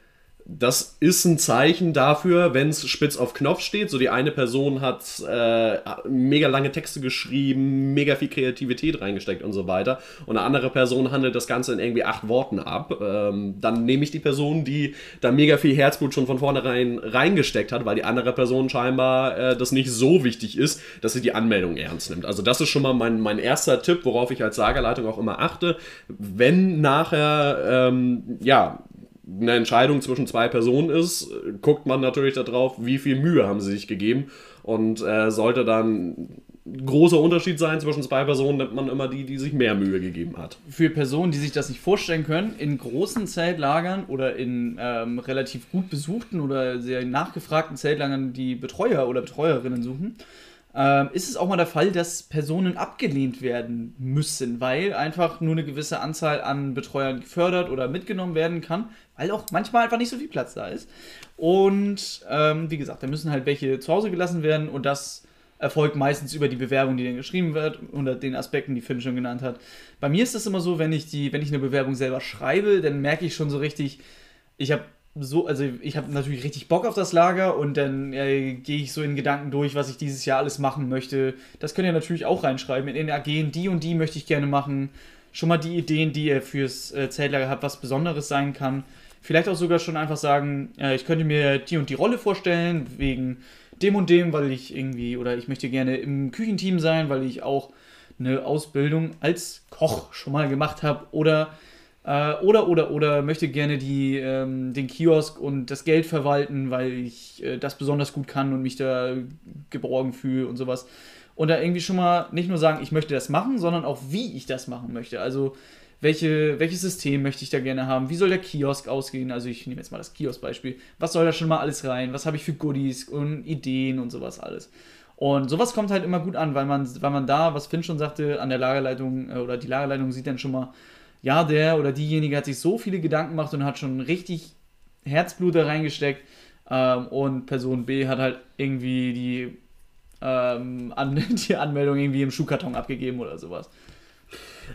das ist ein Zeichen dafür, wenn es spitz auf Knopf steht. So die eine Person hat äh, mega lange Texte geschrieben, mega viel Kreativität reingesteckt und so weiter. Und eine andere Person handelt das Ganze in irgendwie acht Worten ab. Ähm, dann nehme ich die Person, die da mega viel Herzblut schon von vornherein reingesteckt hat, weil die andere Person scheinbar äh, das nicht so wichtig ist, dass sie die Anmeldung ernst nimmt. Also das ist schon mal mein, mein erster Tipp, worauf ich als Sagerleitung auch immer achte. Wenn nachher, ähm, ja, eine Entscheidung zwischen zwei Personen ist, guckt man natürlich darauf, wie viel Mühe haben sie sich gegeben. Und äh, sollte dann großer Unterschied sein zwischen zwei Personen, nimmt man immer die, die sich mehr Mühe gegeben hat. Für Personen, die sich das nicht vorstellen können, in großen Zeltlagern oder in ähm, relativ gut besuchten oder sehr nachgefragten Zeltlagern, die Betreuer oder Betreuerinnen suchen, ähm, ist es auch mal der Fall, dass Personen abgelehnt werden müssen, weil einfach nur eine gewisse Anzahl an Betreuern gefördert oder mitgenommen werden kann, weil auch manchmal einfach nicht so viel Platz da ist. Und ähm, wie gesagt, da müssen halt welche zu Hause gelassen werden und das erfolgt meistens über die Bewerbung, die dann geschrieben wird, unter den Aspekten, die Finn schon genannt hat. Bei mir ist es immer so, wenn ich die, wenn ich eine Bewerbung selber schreibe, dann merke ich schon so richtig, ich habe so, also ich habe natürlich richtig Bock auf das Lager und dann äh, gehe ich so in Gedanken durch, was ich dieses Jahr alles machen möchte. Das könnt ihr natürlich auch reinschreiben. In den AG, die und die möchte ich gerne machen. Schon mal die Ideen, die ihr fürs äh, Zeltlager habt, was Besonderes sein kann. Vielleicht auch sogar schon einfach sagen, äh, ich könnte mir die und die Rolle vorstellen, wegen dem und dem, weil ich irgendwie, oder ich möchte gerne im Küchenteam sein, weil ich auch eine Ausbildung als Koch schon mal gemacht habe. Oder äh, oder, oder, oder möchte gerne die, ähm, den Kiosk und das Geld verwalten, weil ich äh, das besonders gut kann und mich da geborgen fühle und sowas. Und da irgendwie schon mal nicht nur sagen, ich möchte das machen, sondern auch, wie ich das machen möchte. Also, welche, welches System möchte ich da gerne haben? Wie soll der Kiosk ausgehen? Also, ich nehme jetzt mal das Kiosk-Beispiel. Was soll da schon mal alles rein? Was habe ich für Goodies und Ideen und sowas alles? Und sowas kommt halt immer gut an, weil man, weil man da, was Finn schon sagte, an der Lagerleitung äh, oder die Lagerleitung sieht dann schon mal, ja, der oder diejenige hat sich so viele Gedanken gemacht und hat schon richtig Herzblut da reingesteckt. Ähm, und Person B hat halt irgendwie die, ähm, an, die Anmeldung irgendwie im Schuhkarton abgegeben oder sowas.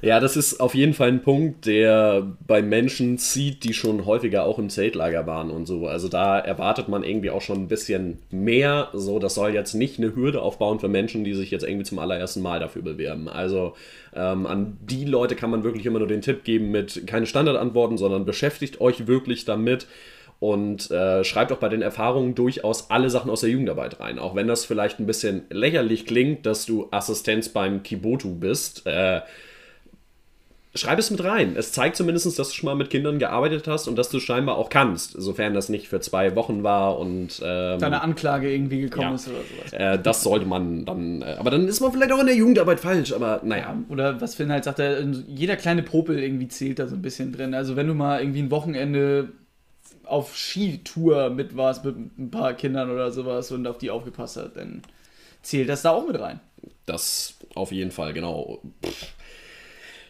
Ja, das ist auf jeden Fall ein Punkt, der bei Menschen zieht, die schon häufiger auch im Zeltlager waren und so. Also da erwartet man irgendwie auch schon ein bisschen mehr. So, das soll jetzt nicht eine Hürde aufbauen für Menschen, die sich jetzt irgendwie zum allerersten Mal dafür bewerben. Also ähm, an die Leute kann man wirklich immer nur den Tipp geben mit keine Standardantworten, sondern beschäftigt euch wirklich damit und äh, schreibt auch bei den Erfahrungen durchaus alle Sachen aus der Jugendarbeit rein. Auch wenn das vielleicht ein bisschen lächerlich klingt, dass du Assistenz beim Kibotu bist. Äh, schreib es mit rein. Es zeigt zumindest, dass du schon mal mit Kindern gearbeitet hast und dass du scheinbar auch kannst, sofern das nicht für zwei Wochen war und ähm, deine Anklage irgendwie gekommen ja, ist oder sowas. Äh, das sollte man dann, äh, aber dann ist man vielleicht auch in der Jugendarbeit falsch, aber naja. Oder was Finn halt sagt, jeder kleine Popel irgendwie zählt da so ein bisschen drin. Also wenn du mal irgendwie ein Wochenende auf Skitour mit warst mit ein paar Kindern oder sowas und auf die aufgepasst hast, dann zählt das da auch mit rein. Das auf jeden Fall, genau. Pff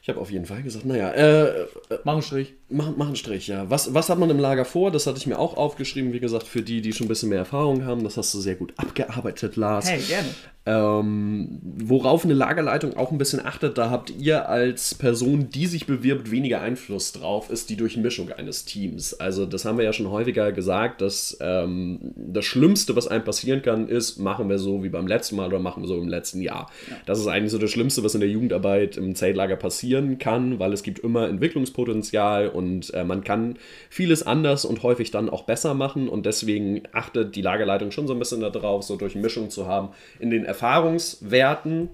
Ich habe auf jeden Fall gesagt, naja, äh, äh, Mach einen Strich. mach, mach einen Strich, ja. Was, was hat man im Lager vor? Das hatte ich mir auch aufgeschrieben, wie gesagt, für die, die schon ein bisschen mehr Erfahrung haben. Das hast du sehr gut abgearbeitet, Lars. Hey, gerne. Ähm, worauf eine Lagerleitung auch ein bisschen achtet, da habt ihr als Person, die sich bewirbt, weniger Einfluss drauf, ist die Durchmischung eines Teams. Also das haben wir ja schon häufiger gesagt, dass ähm, das Schlimmste, was einem passieren kann, ist, machen wir so wie beim letzten Mal oder machen wir so im letzten Jahr. Das ist eigentlich so das Schlimmste, was in der Jugendarbeit im Zeltlager passieren kann, weil es gibt immer Entwicklungspotenzial und äh, man kann vieles anders und häufig dann auch besser machen und deswegen achtet die Lagerleitung schon so ein bisschen darauf, so Durchmischung zu haben in den Erfahrungswerten.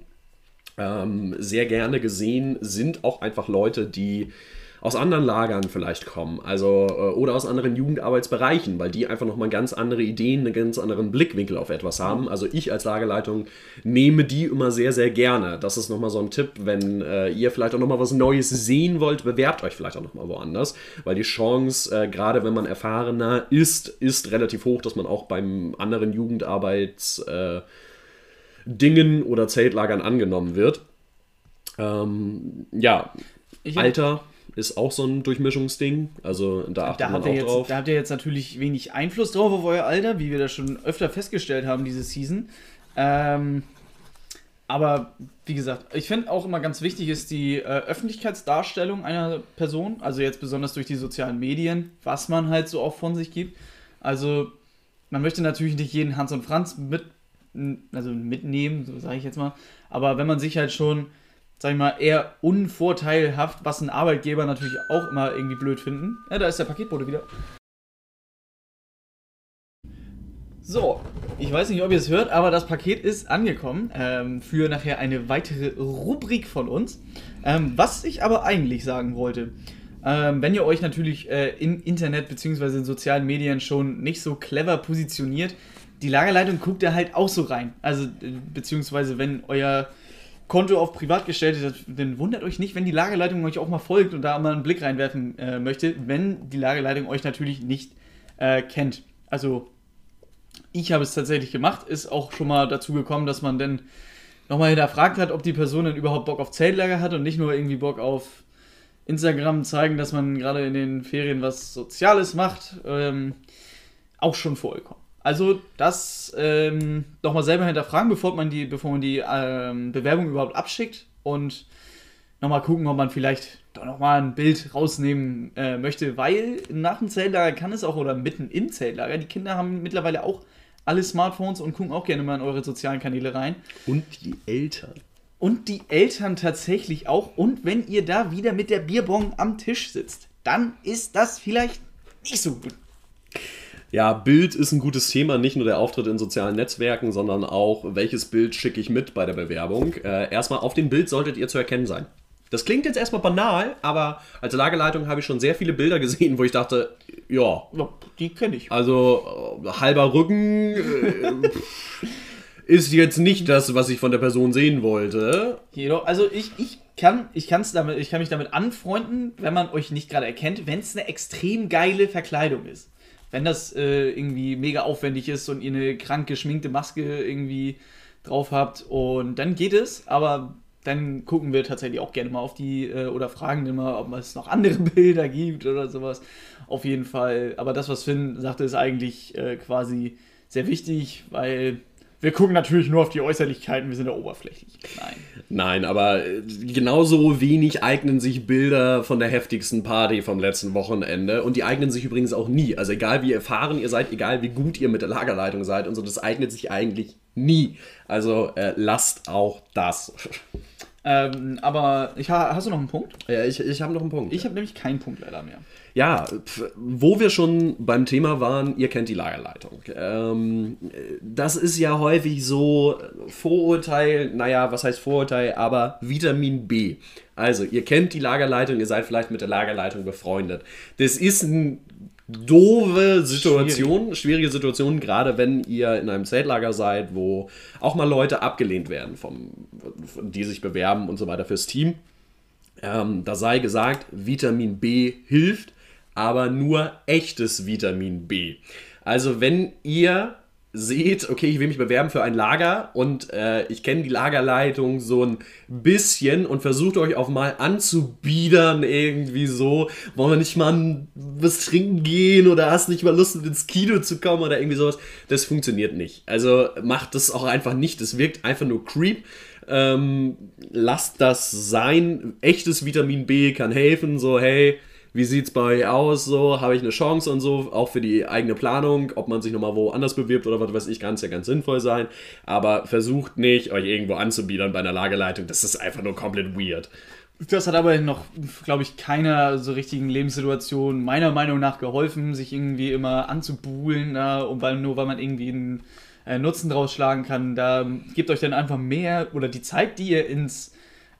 Ähm, sehr gerne gesehen sind auch einfach Leute, die aus anderen Lagern vielleicht kommen, also äh, oder aus anderen Jugendarbeitsbereichen, weil die einfach nochmal ganz andere Ideen, einen ganz anderen Blickwinkel auf etwas haben. Also ich als Lagerleitung nehme die immer sehr, sehr gerne. Das ist nochmal so ein Tipp, wenn äh, ihr vielleicht auch nochmal was Neues sehen wollt, bewerbt euch vielleicht auch nochmal woanders, weil die Chance, äh, gerade wenn man erfahrener ist, ist relativ hoch, dass man auch beim anderen Jugendarbeits äh, Dingen oder Zeltlagern angenommen wird. Ähm, ja, Ich- Alter ist auch so ein Durchmischungsding. Also da achtet Da man habt, auch ihr jetzt, drauf. da habt ihr jetzt natürlich wenig Einfluss drauf auf euer Alter, wie wir das schon öfter festgestellt haben, diese Season. Ähm, aber wie gesagt, ich finde auch immer ganz wichtig ist die äh, Öffentlichkeitsdarstellung einer Person, also jetzt besonders durch die sozialen Medien, was man halt so auch von sich gibt. Also man möchte natürlich nicht jeden Hans und Franz mit, also mitnehmen, so sage ich jetzt mal. Aber wenn man sich halt schon, sag ich mal, eher unvorteilhaft, was ein Arbeitgeber natürlich auch immer irgendwie blöd finden. Ja, da ist der Paketbote wieder. So, ich weiß nicht, ob ihr es hört, aber das Paket ist angekommen ähm, für nachher eine weitere Rubrik von uns. Ähm, was ich aber eigentlich sagen wollte, ähm, wenn ihr euch natürlich äh, im Internet bzw. in sozialen Medien schon nicht so clever positioniert, die Lagerleitung guckt da halt auch so rein. Also, äh, beziehungsweise wenn euer Konto auf privat gestellt ist, dann wundert euch nicht, wenn die Lagerleitung euch auch mal folgt und da mal einen Blick reinwerfen äh, möchte, wenn die Lagerleitung euch natürlich nicht äh, kennt. Also ich habe es tatsächlich gemacht, ist auch schon mal dazu gekommen, dass man dann nochmal hinterfragt hat, ob die Person denn überhaupt Bock auf Zeltlager hat und nicht nur irgendwie Bock auf Instagram zeigen, dass man gerade in den Ferien was Soziales macht. Ähm, auch schon vorgekommen. Also das ähm, nochmal selber hinterfragen, bevor man die, bevor man die ähm, Bewerbung überhaupt abschickt und nochmal gucken, ob man vielleicht doch nochmal ein Bild rausnehmen äh, möchte, weil nach dem Zeltlager kann es auch, oder mitten im Zeltlager, die Kinder haben mittlerweile auch alle Smartphones und gucken auch gerne mal in eure sozialen Kanäle rein. Und die Eltern. Und die Eltern tatsächlich auch. Und wenn ihr da wieder mit der Bierbong am Tisch sitzt, dann ist das vielleicht nicht so gut. Ja, Bild ist ein gutes Thema, nicht nur der Auftritt in sozialen Netzwerken, sondern auch, welches Bild schicke ich mit bei der Bewerbung. Äh, erstmal, auf dem Bild solltet ihr zu erkennen sein. Das klingt jetzt erstmal banal, aber als Lagerleitung habe ich schon sehr viele Bilder gesehen, wo ich dachte, ja, Ja, die kenne ich. also äh, halber Rücken äh, ist jetzt nicht das, was ich von der Person sehen wollte. Jedoch, also ich, ich kann ich kann's damit, ich kann mich damit anfreunden, wenn man euch nicht gerade erkennt, wenn es eine extrem geile Verkleidung ist. Wenn das äh, irgendwie mega aufwendig ist und ihr eine krank geschminkte Maske irgendwie drauf habt und dann geht es, aber dann gucken wir tatsächlich auch gerne mal auf die äh, oder fragen immer, ob es noch andere Bilder gibt oder sowas. Auf jeden Fall. Aber das, was Finn sagte, ist eigentlich äh, quasi sehr wichtig, weil wir gucken natürlich nur auf die Äußerlichkeiten, wir sind da oberflächlich. Nein. Nein, aber äh, genauso wenig eignen sich Bilder von der heftigsten Party vom letzten Wochenende. Und die eignen sich übrigens auch nie. Also egal wie erfahren ihr seid, egal wie gut ihr mit der Lagerleitung seid und so, das eignet sich eigentlich nie. Also äh, lasst auch das. Ähm, aber ich, ha- hast du noch einen Punkt? Ja, ich ich habe noch einen Punkt. Ich habe nämlich keinen Punkt leider mehr. Ja, wo wir schon beim Thema waren, ihr kennt die Lagerleitung. Ähm, das ist ja häufig so Vorurteil, naja, was heißt Vorurteil, aber Vitamin B. Also, ihr kennt die Lagerleitung, ihr seid vielleicht mit der Lagerleitung befreundet. Das ist eine doofe Situation, schwierige Situation, gerade wenn ihr in einem Zeltlager seid, wo auch mal Leute abgelehnt werden, vom, die sich bewerben und so weiter fürs Team. Ähm, da sei gesagt, Vitamin B hilft, aber nur echtes Vitamin B. Also wenn ihr seht, okay, ich will mich bewerben für ein Lager und äh, ich kenne die Lagerleitung so ein bisschen und versucht euch auch mal anzubiedern irgendwie so, wollen wir nicht mal was trinken gehen oder hast nicht mal Lust ins Kino zu kommen oder irgendwie sowas. Das funktioniert nicht. Also macht das auch einfach nicht. Das wirkt einfach nur creep. Ähm, lasst das sein. Echtes Vitamin B kann helfen. So, hey, wie sieht es bei aus, so, habe ich eine Chance und so, auch für die eigene Planung, ob man sich nochmal woanders bewirbt oder was weiß ich, kann es ja ganz sinnvoll sein, aber versucht nicht, euch irgendwo anzubiedern bei einer Lagerleitung, das ist einfach nur komplett weird. Das hat aber noch, glaube ich, keiner so richtigen Lebenssituation meiner Meinung nach geholfen, sich irgendwie immer anzubuhlen, na, und weil, nur weil man irgendwie einen äh, Nutzen draus schlagen kann. Da gebt euch dann einfach mehr oder die Zeit, die ihr ins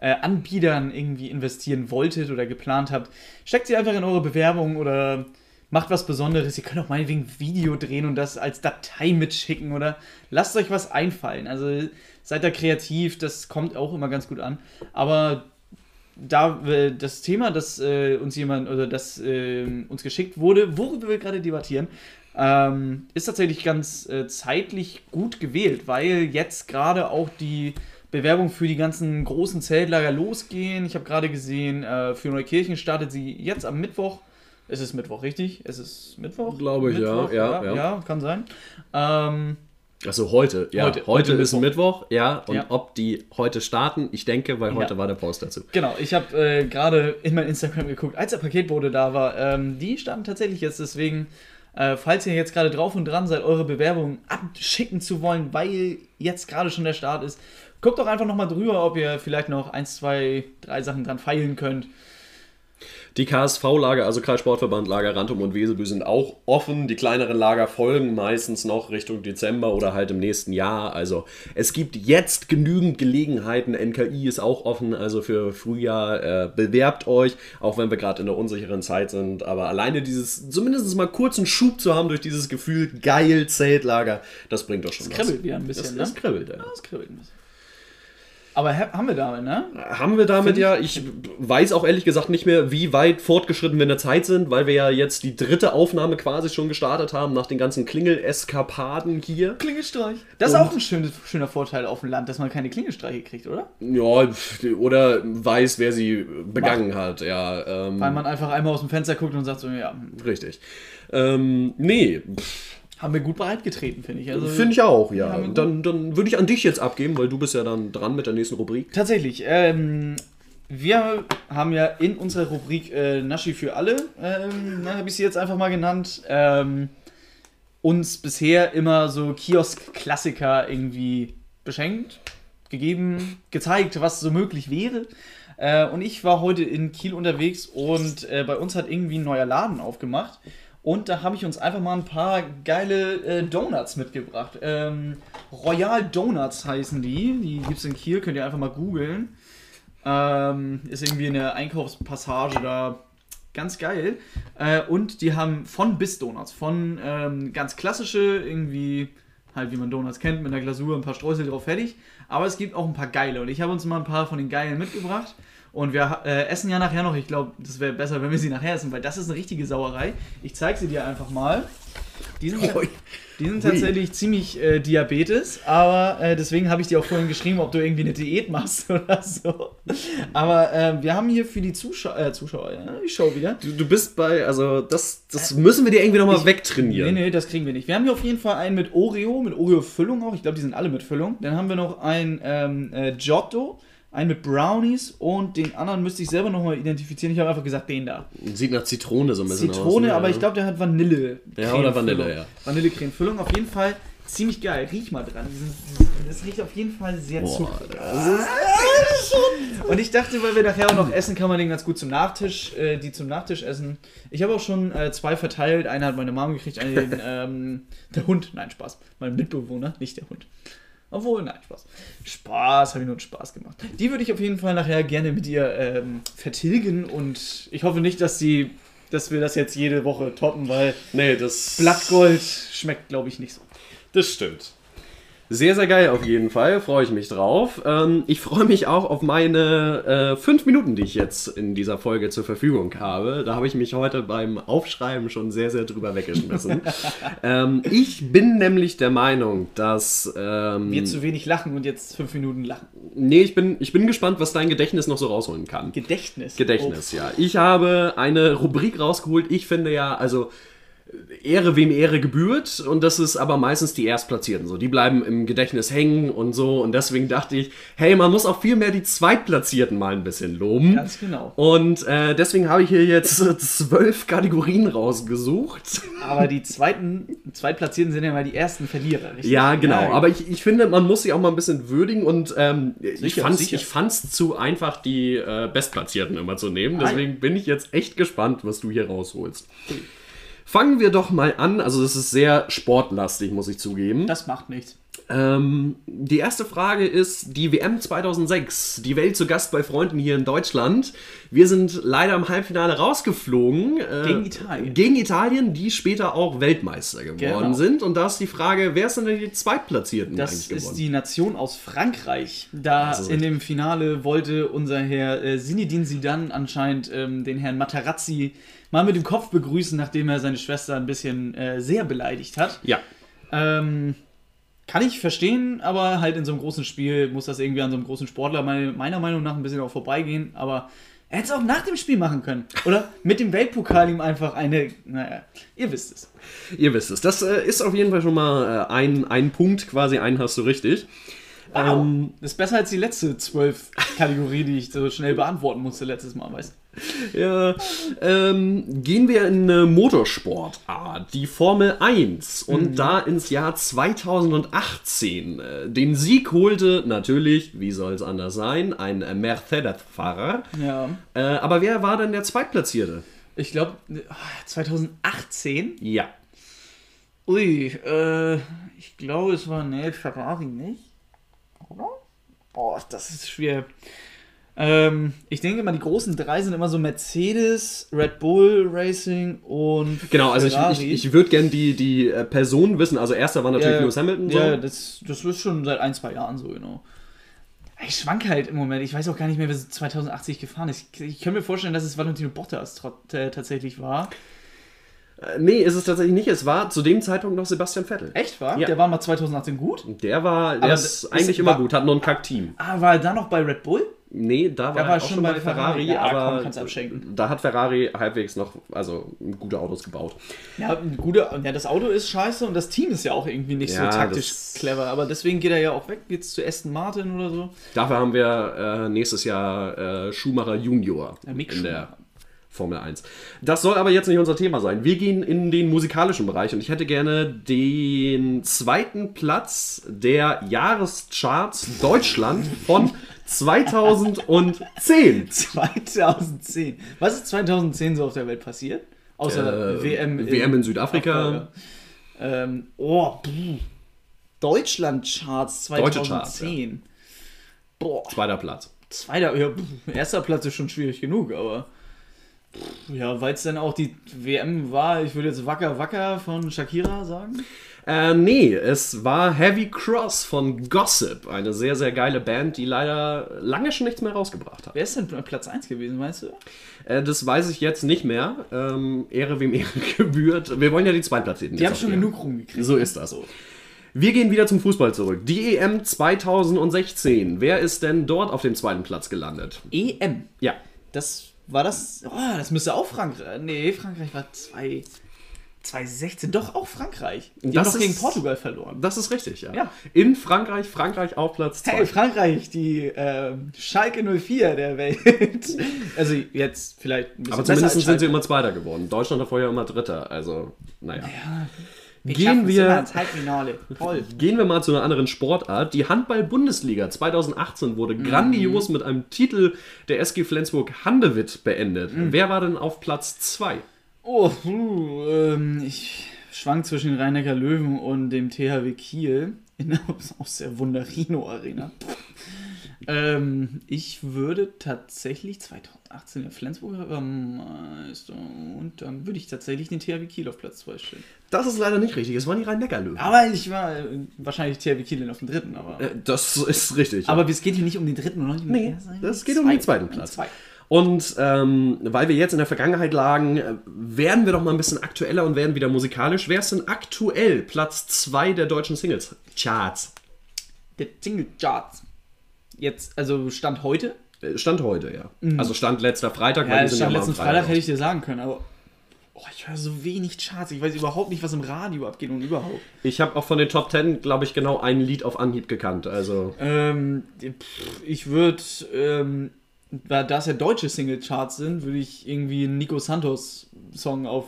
äh, Anbietern irgendwie investieren wolltet oder geplant habt, steckt sie einfach in eure Bewerbung oder macht was Besonderes. Ihr könnt auch meinetwegen ein Video drehen und das als Datei mitschicken oder lasst euch was einfallen. Also seid da kreativ, das kommt auch immer ganz gut an. Aber da äh, das Thema, das äh, uns jemand oder das äh, uns geschickt wurde, worüber wir gerade debattieren, ähm, ist tatsächlich ganz äh, zeitlich gut gewählt, weil jetzt gerade auch die Bewerbung für die ganzen großen Zeltlager losgehen. Ich habe gerade gesehen, äh, für Neukirchen startet sie jetzt am Mittwoch. Es ist Mittwoch, richtig? Es ist Mittwoch? Glaube ich, Mittwoch, ja, ja, ja. Ja, kann sein. Ähm, also heute, ja. Heute- Heute, heute ist Mittwoch, ja. Und Ja. ob die heute starten, ich denke, weil heute Ja. war der Post dazu. Genau, ich habe äh, gerade in mein Instagram geguckt, als der Paketbote da war. Ähm, die starten tatsächlich jetzt, deswegen, äh, falls ihr jetzt gerade drauf und dran seid, eure Bewerbung abschicken zu wollen, weil jetzt gerade schon der Start ist, guckt doch einfach nochmal drüber, ob ihr vielleicht noch eins, zwei, drei Sachen dran feilen könnt. Die KSV-Lager, also Kreissportverband Lager Rantum und Wesebü, sind auch offen. Die kleineren Lager folgen meistens noch Richtung Dezember oder halt im nächsten Jahr. Also es gibt jetzt genügend Gelegenheiten. NKI ist auch offen, also für Frühjahr. Äh, bewerbt euch, auch wenn wir gerade in einer unsicheren Zeit sind. Aber alleine dieses, zumindest mal kurzen Schub zu haben durch dieses Gefühl, geil, Zeltlager, das bringt doch schon Das was. kribbelt wieder ein bisschen, Das, ne? das kribbelt, ja. Ja, das kribbelt ein bisschen. Aber ha- haben wir damit, ne? Haben wir damit Find ja, ich weiß auch ehrlich gesagt nicht mehr, wie weit fortgeschritten wir in der Zeit sind, weil wir ja jetzt die dritte Aufnahme quasi schon gestartet haben, nach den ganzen Klingel-Eskapaden hier. Klingelstreich. Das ist Und- auch ein schönes, schöner Vorteil auf dem Land, dass man keine Klingelstreiche kriegt, oder? Ja, oder weiß, wer sie begangen hat, ja. Ähm, Weil man einfach einmal aus dem Fenster guckt und sagt so, ja, richtig. Ähm, nee, pf, haben wir gut bereitgetreten, finde ich. Also, finde ich auch, ja. Dann, dann würde ich an dich jetzt abgeben, weil du bist ja dann dran mit der nächsten Rubrik. Tatsächlich. Ähm, wir haben ja in unserer Rubrik äh, Naschi für alle, ähm, habe ich sie jetzt einfach mal genannt, ähm, uns bisher immer so Kiosk-Klassiker irgendwie beschenkt, gegeben, gezeigt, was so möglich wäre. Äh, und ich war heute in Kiel unterwegs und äh, bei uns hat irgendwie ein neuer Laden aufgemacht. Und da habe ich uns einfach mal ein paar geile äh, Donuts mitgebracht. Ähm, Royal Donuts heißen die. Die gibt es in Kiel, könnt ihr einfach mal googeln. Ähm, ist irgendwie eine Einkaufspassage da. Ganz geil. Äh, und die haben von bis Donuts. Von ähm, ganz klassische, irgendwie halt wie man Donuts kennt, mit einer Glasur, ein paar Streusel drauf fertig. Aber es gibt auch ein paar geile. Und ich habe uns mal ein paar von den geilen mitgebracht. Und wir äh, essen ja nachher noch. Ich glaube, das wäre besser, wenn wir sie nachher essen, weil das ist eine richtige Sauerei. Ich zeige sie dir einfach mal. Die sind, die sind tatsächlich ziemlich äh, Diabetes, aber äh, deswegen habe ich dir auch vorhin geschrieben, ob du irgendwie eine Diät machst oder so. Aber äh, wir haben hier für die Zuschauer, äh, Zuschauer, ja, die Show wieder. Du, du bist bei, also das, das müssen wir dir irgendwie nochmal Ich- wegtrainieren. Nee, nee, das kriegen wir nicht. Wir haben hier auf jeden Fall einen mit Oreo, mit Oreo-Füllung auch. Ich glaube, die sind alle mit Füllung. Dann haben wir noch einen ähm, äh, Giotto, einen mit Brownies und den anderen müsste ich selber nochmal identifizieren. Ich habe einfach gesagt, den da. Sieht nach Zitrone so ein bisschen aus. Zitrone, ne? aber ich glaube, der hat Vanille. Ja, oder Vanille, ja. Vanillecreme-Füllung. Auf jeden Fall ziemlich geil. Riech mal dran. Das riecht auf jeden Fall sehr Boah, zuckrig. Und ich dachte, weil wir nachher auch noch essen, kann man den ganz gut zum Nachtisch, äh, die zum Nachtisch essen. Ich habe auch schon äh, zwei verteilt. Eine hat meine Mom gekriegt, eine den, ähm, der Hund. Nein, Spaß. Mein Mitbewohner, nicht der Hund. Obwohl, nein, Spaß. Spaß, habe ich nur einen Spaß gemacht. Die würde ich auf jeden Fall nachher gerne mit ihr ähm, vertilgen und ich hoffe nicht, dass sie, dass wir das jetzt jede Woche toppen, weil Nee, das. Blattgold schmeckt, glaube ich, nicht so. Das stimmt. Sehr, sehr geil auf jeden Fall. Freue ich mich drauf. Ähm, ich freue mich auch auf meine äh, fünf Minuten, die ich jetzt in dieser Folge zur Verfügung habe. Da habe ich mich heute beim Aufschreiben schon sehr, sehr drüber weggeschmissen. ähm, ich bin nämlich der Meinung, dass. Ähm, Wir zu wenig lachen und jetzt fünf Minuten lachen. nee, ich bin, ich bin gespannt, was dein Gedächtnis noch so rausholen kann. Gedächtnis. Gedächtnis, ja. Ich habe eine Rubrik rausgeholt. Ich finde ja, also Ehre wem Ehre gebührt und das ist aber meistens die Erstplatzierten so. Die bleiben im Gedächtnis hängen und so und deswegen dachte ich, hey, man muss auch viel mehr die Zweitplatzierten mal ein bisschen loben. Ganz genau. Und äh, deswegen habe ich hier jetzt zwölf Kategorien rausgesucht. Aber die zweiten, Zweitplatzierten sind ja mal die ersten Verlierer, richtig? Ja, genau. Aber ich, ich finde, man muss sie auch mal ein bisschen würdigen und ähm, ich Sicher, fand es ich fand's zu einfach, die äh, Bestplatzierten immer zu nehmen. Deswegen bin ich jetzt echt gespannt, was du hier rausholst. Fangen wir doch mal an. Also, das ist sehr sportlastig, muss ich zugeben. Das macht nichts. Ähm, die erste Frage ist die WM 2006. Die Welt zu Gast bei Freunden hier in Deutschland. Wir sind leider im Halbfinale rausgeflogen. äh, Gegen Italien. Gegen Italien, die später auch Weltmeister geworden Genau. sind. Und da ist die Frage, wer ist denn die Zweitplatzierten Das eigentlich ist geworden? die Nation aus Frankreich. Da Das ist in dem Finale wollte unser Herr äh, Zinedine Zidane anscheinend ähm, den Herrn Materazzi mal mit dem Kopf begrüßen, nachdem er seine Schwester ein bisschen äh, sehr beleidigt hat. ja. Ähm, kann ich verstehen, aber halt in so einem großen Spiel muss das irgendwie an so einem großen Sportler meine, meiner Meinung nach ein bisschen auch vorbeigehen. Aber er hätte es auch nach dem Spiel machen können. Oder mit dem Weltpokal ihm einfach eine. Naja, ihr wisst es. Ihr wisst es. Das äh, ist auf jeden Fall schon mal äh, ein, ein Punkt, quasi einen hast du richtig. Wow. Ähm, das ist besser als die letzte zwölf Kategorie, die ich so schnell beantworten musste letztes Mal, weißt Ja, ähm, gehen wir in eine Motorsportart, die Formel 1 und da ins Jahr 2018. Äh, Den Sieg holte natürlich, wie soll es anders sein, ein Mercedes-Fahrer. Ja. Äh, aber wer war denn der Zweitplatzierte? Ich glaube, 2018. Ja. Ui, äh, ich glaube, es war, nee, Ferrari nicht. Oder? Boah, das ist schwer. Ähm, ich denke mal, die großen drei sind immer so Mercedes, Red Bull Racing und Genau, also ich, Ferrari. ich, ich würde gerne die, die äh, Personen wissen. Also erster war natürlich ja, Lewis Hamilton. So. Ja, das, das ist schon seit ein, zwei Jahren so, genau. Ich schwank halt im Moment. Ich weiß auch gar nicht mehr, wer so 2080 gefahren ist. Ich, ich kann mir vorstellen, dass es Valentino Bottas äh, tatsächlich war. Äh, nee, ist es tatsächlich nicht. Es war zu dem Zeitpunkt noch Sebastian Vettel. Echt, war? Ja. Der war mal 2018 gut. Der war, der ist eigentlich ist- immer war- gut, hat noch ein Kack-Team. Ah, war er da noch bei Red Bull? Nee, da war, er schon auch schon bei Ferrari, Ferrari. Ja, aber komm, da hat Ferrari halbwegs noch, also gute Autos gebaut. Ja, ein guter, ja, das Auto ist scheiße und das Team ist ja auch irgendwie nicht Ja, so taktisch clever. Aber deswegen geht er ja auch weg, jetzt zu Aston Martin oder so. Dafür haben wir äh, nächstes Jahr äh, Schumacher Junior Ja, in der Schumacher. Formel 1. Das soll aber jetzt nicht unser Thema sein. Wir gehen in den musikalischen Bereich und ich hätte gerne den zweiten Platz der Jahrescharts Deutschland von 2010. 2010. Was ist 2010 so auf der Welt passiert? Außer Äh, WM, WM in Südafrika. Ähm, oh. Deutschland-Charts Deutsche Charts, 2010. Boah, Zweiter Platz. zweiter, ja, pff, erster Platz ist schon schwierig genug, aber pff, ja, weil es dann auch die WM war, ich würde jetzt Wacker Wacker von Shakira sagen. Äh, nee, es war Heavy Cross von Gossip, eine sehr, sehr geile Band, die leider lange schon nichts mehr rausgebracht hat. Wer ist denn Platz 1 gewesen, meinst du? Äh, das weiß ich jetzt nicht mehr. Ähm, Ehre wem Ehre gebührt. Wir wollen ja die Zweitplatzierten Die haben schon genug rumgekriegt. So ist das. Wir gehen wieder zum Fußball zurück. Die EM 2016. Wer ist denn dort auf dem zweiten Platz gelandet? EM. Ja. Das war das. Oh, das müsste auch Frankreich. Nee, Frankreich war 2. 2016, doch auch Frankreich. Die Das haben doch gegen Portugal verloren. Das ist richtig, ja. Ja. In Frankreich, Frankreich auf Platz 2. Hey, Frankreich, die ähm, Schalke 04 der Welt. also jetzt vielleicht ein bisschen Aber zumindest sind sie immer Zweiter geworden. Deutschland war vorher immer Dritter. Also, naja. Wir Gehen wir-. Gehen wir mal zu einer anderen Sportart. Die Handball-Bundesliga 2018 wurde grandios mit einem Titel der SG Flensburg-Handewitt beendet. Wer war denn auf Platz 2? Oh, ähm, ich schwank zwischen den Rhein-Neckar Löwen und dem THW Kiel in, aus der Wunderino Arena. Ähm, ich würde tatsächlich 2018 der Flensburger Meister und dann würde ich tatsächlich den THW Kiel auf Platz 2 stellen. Das ist leider nicht richtig. Es waren die Rhein-Neckar-Löwen. Aber ich war äh, wahrscheinlich THW Kiel auf dem dritten, aber. Äh, Das ist richtig. aber es geht hier nicht um den dritten oder nicht um den Nee, das geht um den zweiten Platz. Zwei. Und ähm, weil wir jetzt in der Vergangenheit lagen, äh, werden wir doch mal ein bisschen aktueller und werden wieder musikalisch. Wer ist denn aktuell Platz 2 der deutschen Singles-Charts? Der Single Charts. Jetzt, also Stand heute. Äh, Stand heute, ja. Also Stand letzter Freitag, Mhm. Ja, die sind Stand am letzten Freitag raus. hätte ich dir sagen können, aber. Oh, ich höre so wenig Charts. Ich weiß überhaupt nicht, was im Radio abgeht und überhaupt. Ich habe auch von den Top 10, glaube ich, genau ein Lied auf Anhieb gekannt. Also Ähm, ich würde, ähm, da es ja deutsche Singlecharts sind, würde ich irgendwie einen Nico Santos Song auf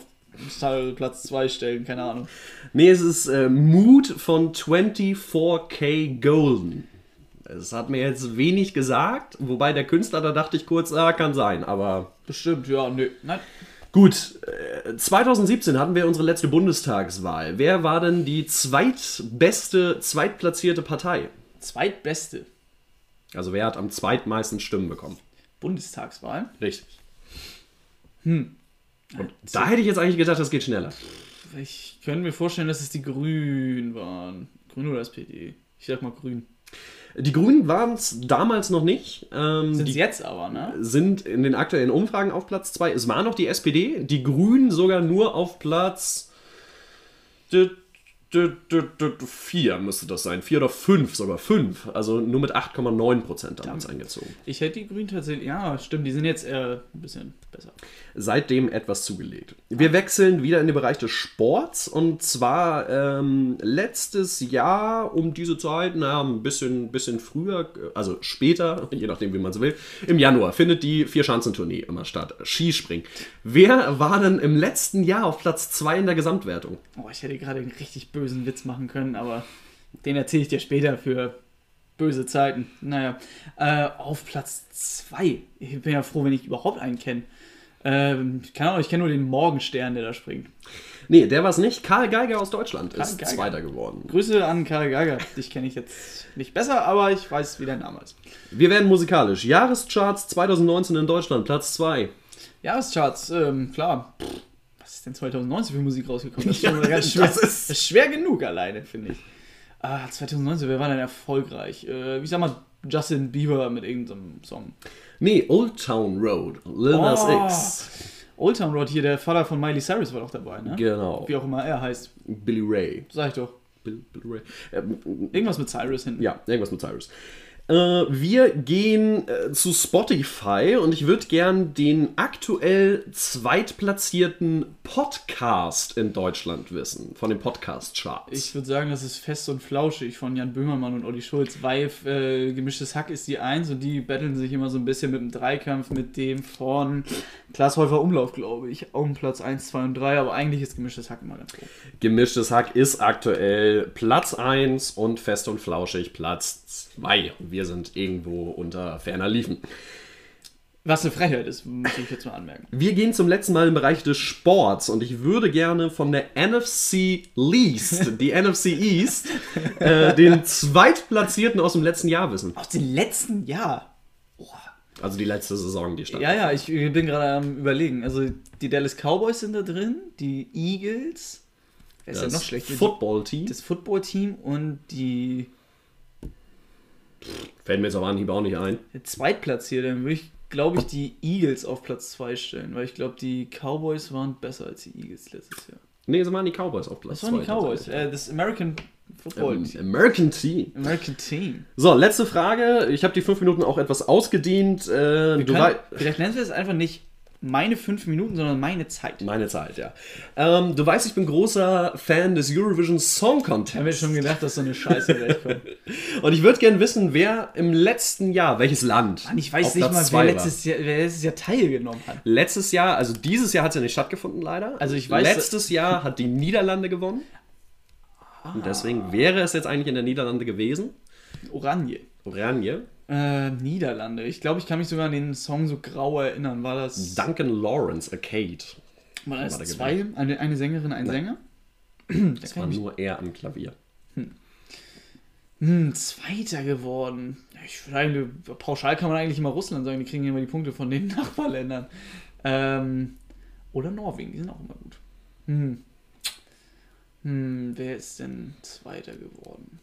Platz 2 stellen, keine Ahnung. Nee, es ist äh, Mood von 24K Golden. Es hat mir jetzt wenig gesagt, wobei der Künstler, da dachte ich kurz, ah, kann sein, aber Bestimmt, ja, nö. Nein. gut. Äh, 2017 hatten wir unsere letzte Bundestagswahl. Wer war denn die zweitbeste, zweitplatzierte Partei? Zweitbeste Also wer hat am zweitmeisten Stimmen bekommen? Bundestagswahl. Richtig. Hm. Und da hätte ich jetzt eigentlich gedacht, das geht schneller. Ich könnte mir vorstellen, dass es die Grünen waren. Grün oder SPD? Ich sag mal Grün. Die Grünen waren es damals noch nicht. Ähm, Sind sie jetzt aber, ne? sind in den aktuellen Umfragen auf Platz 2. Es war noch die SPD, die Grünen sogar nur auf Platz 4 müsste das sein. 4 oder 5, sogar 5. Also nur mit 8,9% damals eingezogen. Ich hätte die Grünen tatsächlich. Ja, stimmt, die sind jetzt eher ein bisschen besser. Seitdem etwas zugelegt. Wir wechseln wieder in den Bereich des Sports und zwar ähm, letztes Jahr um diese Zeit, naja, ein bisschen, bisschen früher, also später, je nachdem wie man so will, im Januar findet die Vier-Schanzentournee immer statt. Skispringen. Wer war denn im letzten Jahr auf Platz 2 in der Gesamtwertung? Oh, ich hätte gerade einen richtig bösen Witz machen können, aber den erzähle ich dir später für böse Zeiten. Naja, äh, auf Platz 2. Ich bin ja froh, wenn ich überhaupt einen kenne. Ähm, keine Ahnung, ich kenne nur den Morgenstern, der da springt. Nee, der war es nicht. Karl Geiger aus Deutschland ist Geiger. Zweiter geworden. Grüße an Karl Geiger. Dich kenne ich jetzt nicht besser, aber ich weiß, wie dein Name ist. Wir werden musikalisch. Jahrescharts 2019 in Deutschland, Platz 2. Jahrescharts, ähm, klar. Pff, ist denn 2019 für Musik rausgekommen? Das ist, Ja, ganz das schwer, ist- das ist schwer genug alleine, finde ich. Ah, 2019, wer war denn erfolgreich? Äh, ich sag mal, Justin Bieber mit irgendeinem Song. Nee, Old Town Road. Lil Nas Oh. X. Old Town Road hier, der Vater von Miley Cyrus war doch dabei, ne? Genau. Wie auch immer er heißt. Billy Ray. Sag ich doch. Bill, Bill Ray. Ähm, Irgendwas mit Cyrus hinten. Ja, irgendwas mit Cyrus. Äh, wir gehen äh, zu Spotify und ich würde gern den aktuell zweitplatzierten Podcast in Deutschland wissen, von den Podcast-Charts. Ich würde sagen, das ist fest und flauschig von Jan Böhmermann und Olli Schulz, weil äh, gemischtes Hack ist die Eins und die betteln sich immer so ein bisschen mit dem Dreikampf mit dem von Klaas Häufer Umlauf, glaube ich. Auf dem Platz 1, 2 und 3, aber eigentlich ist gemischtes Hack immer ganz hoch. Gemischtes Hack ist aktuell Platz 1 und Fest und Flauschig Platz 2. Wir sind irgendwo unter ferner Liefen. Was eine Frechheit ist, muss ich jetzt mal anmerken. Wir gehen zum letzten Mal im Bereich des Sports und ich würde gerne von der NFC Least, die NFC East, äh, den zweitplatzierten aus dem letzten Jahr wissen. Aus dem letzten Jahr. Also die letzte Saison, die stand. Ja, ja, ich bin gerade am überlegen. Also die Dallas Cowboys sind da drin, die Eagles. Wer ist das denn noch schlecht? Football-Team. Das Football-Team und die Fällt mir jetzt aber Anhieb auch nicht ein. der Zweitplatzierte. Dann würde ich, glaube ich, die Eagles auf Platz 2 stellen, weil ich glaube, die Cowboys waren besser als die Eagles letztes Jahr. Nee, es waren die Cowboys auf Platz Das waren die Cowboys, äh, das American Football Ähm, Team. American Team. American Team. So, letzte Frage. Ich habe die fünf Minuten auch etwas ausgedehnt. Äh, Wir können, vielleicht nennen wir es einfach nicht meine fünf Minuten, sondern meine Zeit. Meine Zeit, ja. Ähm, du weißt, ich bin großer Fan des Eurovision Song Ich habe mir Contest. schon gedacht, dass so eine Scheiße gleich kommt. Und ich würde gerne wissen, wer im letzten Jahr, welches Land? Mann, ich weiß nicht mal, wer letztes, Jahr, wer letztes Jahr teilgenommen hat. Letztes Jahr, also dieses Jahr hat es ja nicht stattgefunden, leider. Also ich weiß- Letztes Jahr hat die Niederlande gewonnen. Und deswegen wäre es jetzt eigentlich in der Niederlande gewesen. Oranje. Oranje. Äh, Niederlande. Ich glaube, ich kann mich sogar an den Song so grau erinnern. War das, Duncan Lawrence Arcade. war das war der zwei? Eine, eine Sängerin, ein Sänger? Das war nur er am Klavier. Hm, Zweiter geworden. Ich würde eigentlich, pauschal kann man eigentlich immer Russland sagen, die kriegen immer die Punkte von den Nachbarländern. Ähm, oder Norwegen, die sind auch immer gut. Hm. Hm, wer ist denn Zweiter geworden?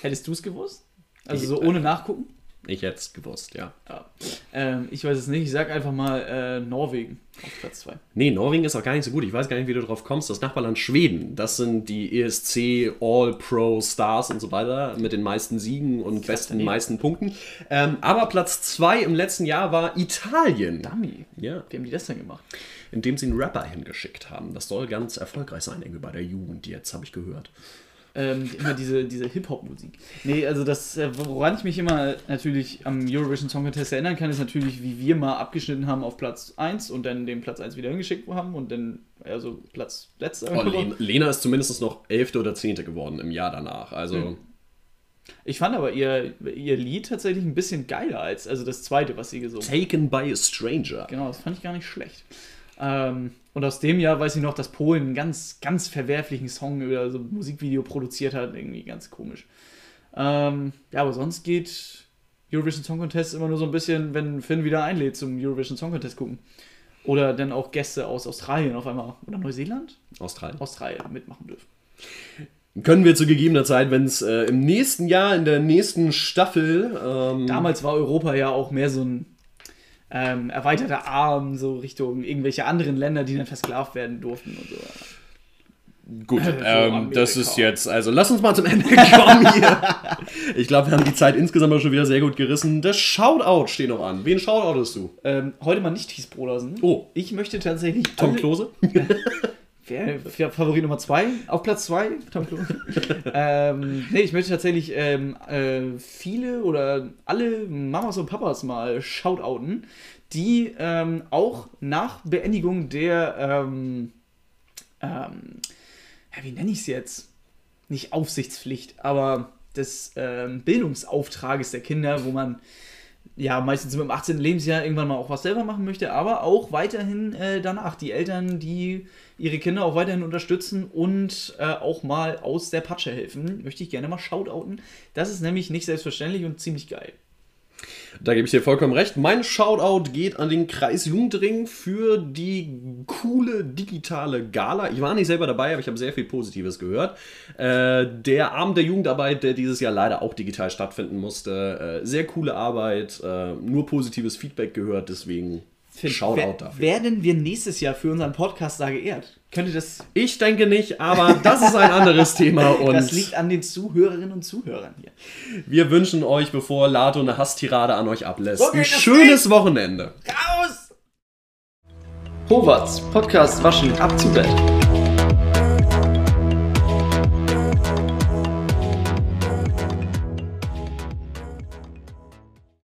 Hättest du es gewusst? Also so ohne nachgucken? Ich hätte es gewusst, ja. Ja. Ähm, ich weiß es nicht. Ich sag einfach mal äh, Norwegen auf Platz 2. Nee, Norwegen ist auch gar nicht so gut. Ich weiß gar nicht, wie du drauf kommst. Das Nachbarland Schweden, das sind die ESC All-Pro Stars und so weiter mit den meisten Siegen und besten daneben. meisten Punkten. Ähm, aber Platz 2 im letzten Jahr war Italien. Dummy. Ja, Wie haben die das denn gemacht? indem sie einen Rapper hingeschickt haben. Das soll ganz erfolgreich sein, irgendwie bei der Jugend jetzt, habe ich gehört. Ähm, immer diese, diese Hip-Hop-Musik. Nee, also das, äh, woran ich mich immer natürlich am Eurovision Song Contest erinnern kann, ist natürlich, wie wir mal abgeschnitten haben auf Platz 1 und dann den Platz 1 wieder hingeschickt haben und dann, also Platz letzter. Oh, Lena, Lena ist zumindest noch Elfte oder Zehnte geworden im Jahr danach. Also Hm. Ich fand aber ihr, ihr Lied tatsächlich ein bisschen geiler als also das zweite, was sie gesungen hat. Taken by a Stranger. Genau, das fand ich gar nicht schlecht. Ähm, und aus dem Jahr weiß ich noch, dass Polen einen ganz, ganz verwerflichen Song oder so ein Musikvideo produziert hat. Irgendwie ganz komisch. Ähm, ja, aber sonst geht Eurovision Song Contest immer nur so ein bisschen, wenn Finn wieder einlädt zum Eurovision Song Contest gucken. Oder dann auch Gäste aus Australien auf einmal. Oder Neuseeland? Australien. Australien mitmachen dürfen. Können wir zu gegebener Zeit, wenn es äh, im nächsten Jahr, in der nächsten Staffel. Ähm, Damals war Europa ja auch mehr so ein ähm, erweiterter Arm, so Richtung irgendwelche anderen Länder, die dann versklavt werden durften und so. Gut, So ähm, das ist jetzt, also lass uns mal zum Ende kommen hier. ich glaube, wir haben die Zeit insgesamt auch schon wieder sehr gut gerissen. Das Shoutout steht noch an. Wen shoutoutest du? Ähm, heute mal nicht Thies Brodersen. Oh. Ich möchte tatsächlich. Tom alle- Klose? Wer, wer Favorit Nummer 2? Auf Platz 2? Tom Klose. ähm, nee, ich möchte tatsächlich ähm, äh, viele oder alle Mamas und Papas mal shoutouten, die ähm, auch nach Beendigung der. Ähm, ähm, ja, wie nenne ich es jetzt? Nicht Aufsichtspflicht, aber des ähm, Bildungsauftrages der Kinder, wo man ja meistens mit dem 18. Lebensjahr irgendwann mal auch was selber machen möchte, aber auch weiterhin äh, danach die Eltern, die ihre Kinder auch weiterhin unterstützen und äh, auch mal aus der Patsche helfen, möchte ich gerne mal shoutouten. Das ist nämlich nicht selbstverständlich und ziemlich geil. Da gebe ich dir vollkommen recht. Mein Shoutout geht an den Kreis Jugendring für die coole digitale Gala. Ich war nicht selber dabei, aber ich habe sehr viel Positives gehört. Äh, der Abend der Jugendarbeit, der dieses Jahr leider auch digital stattfinden musste. Äh, sehr coole Arbeit, äh, nur positives Feedback gehört, deswegen Finn, Shoutout dafür. Werden wir nächstes Jahr für unseren Podcast da geehrt? Könnte das. Ich denke nicht, aber das ist ein anderes Thema und Das liegt an den Zuhörerinnen und Zuhörern hier. wir wünschen euch, bevor Lato eine Hasstirade an euch ablässt, So ein geht schönes Wochenende. Raus! Howards Podcast Waschen ab zu Bett.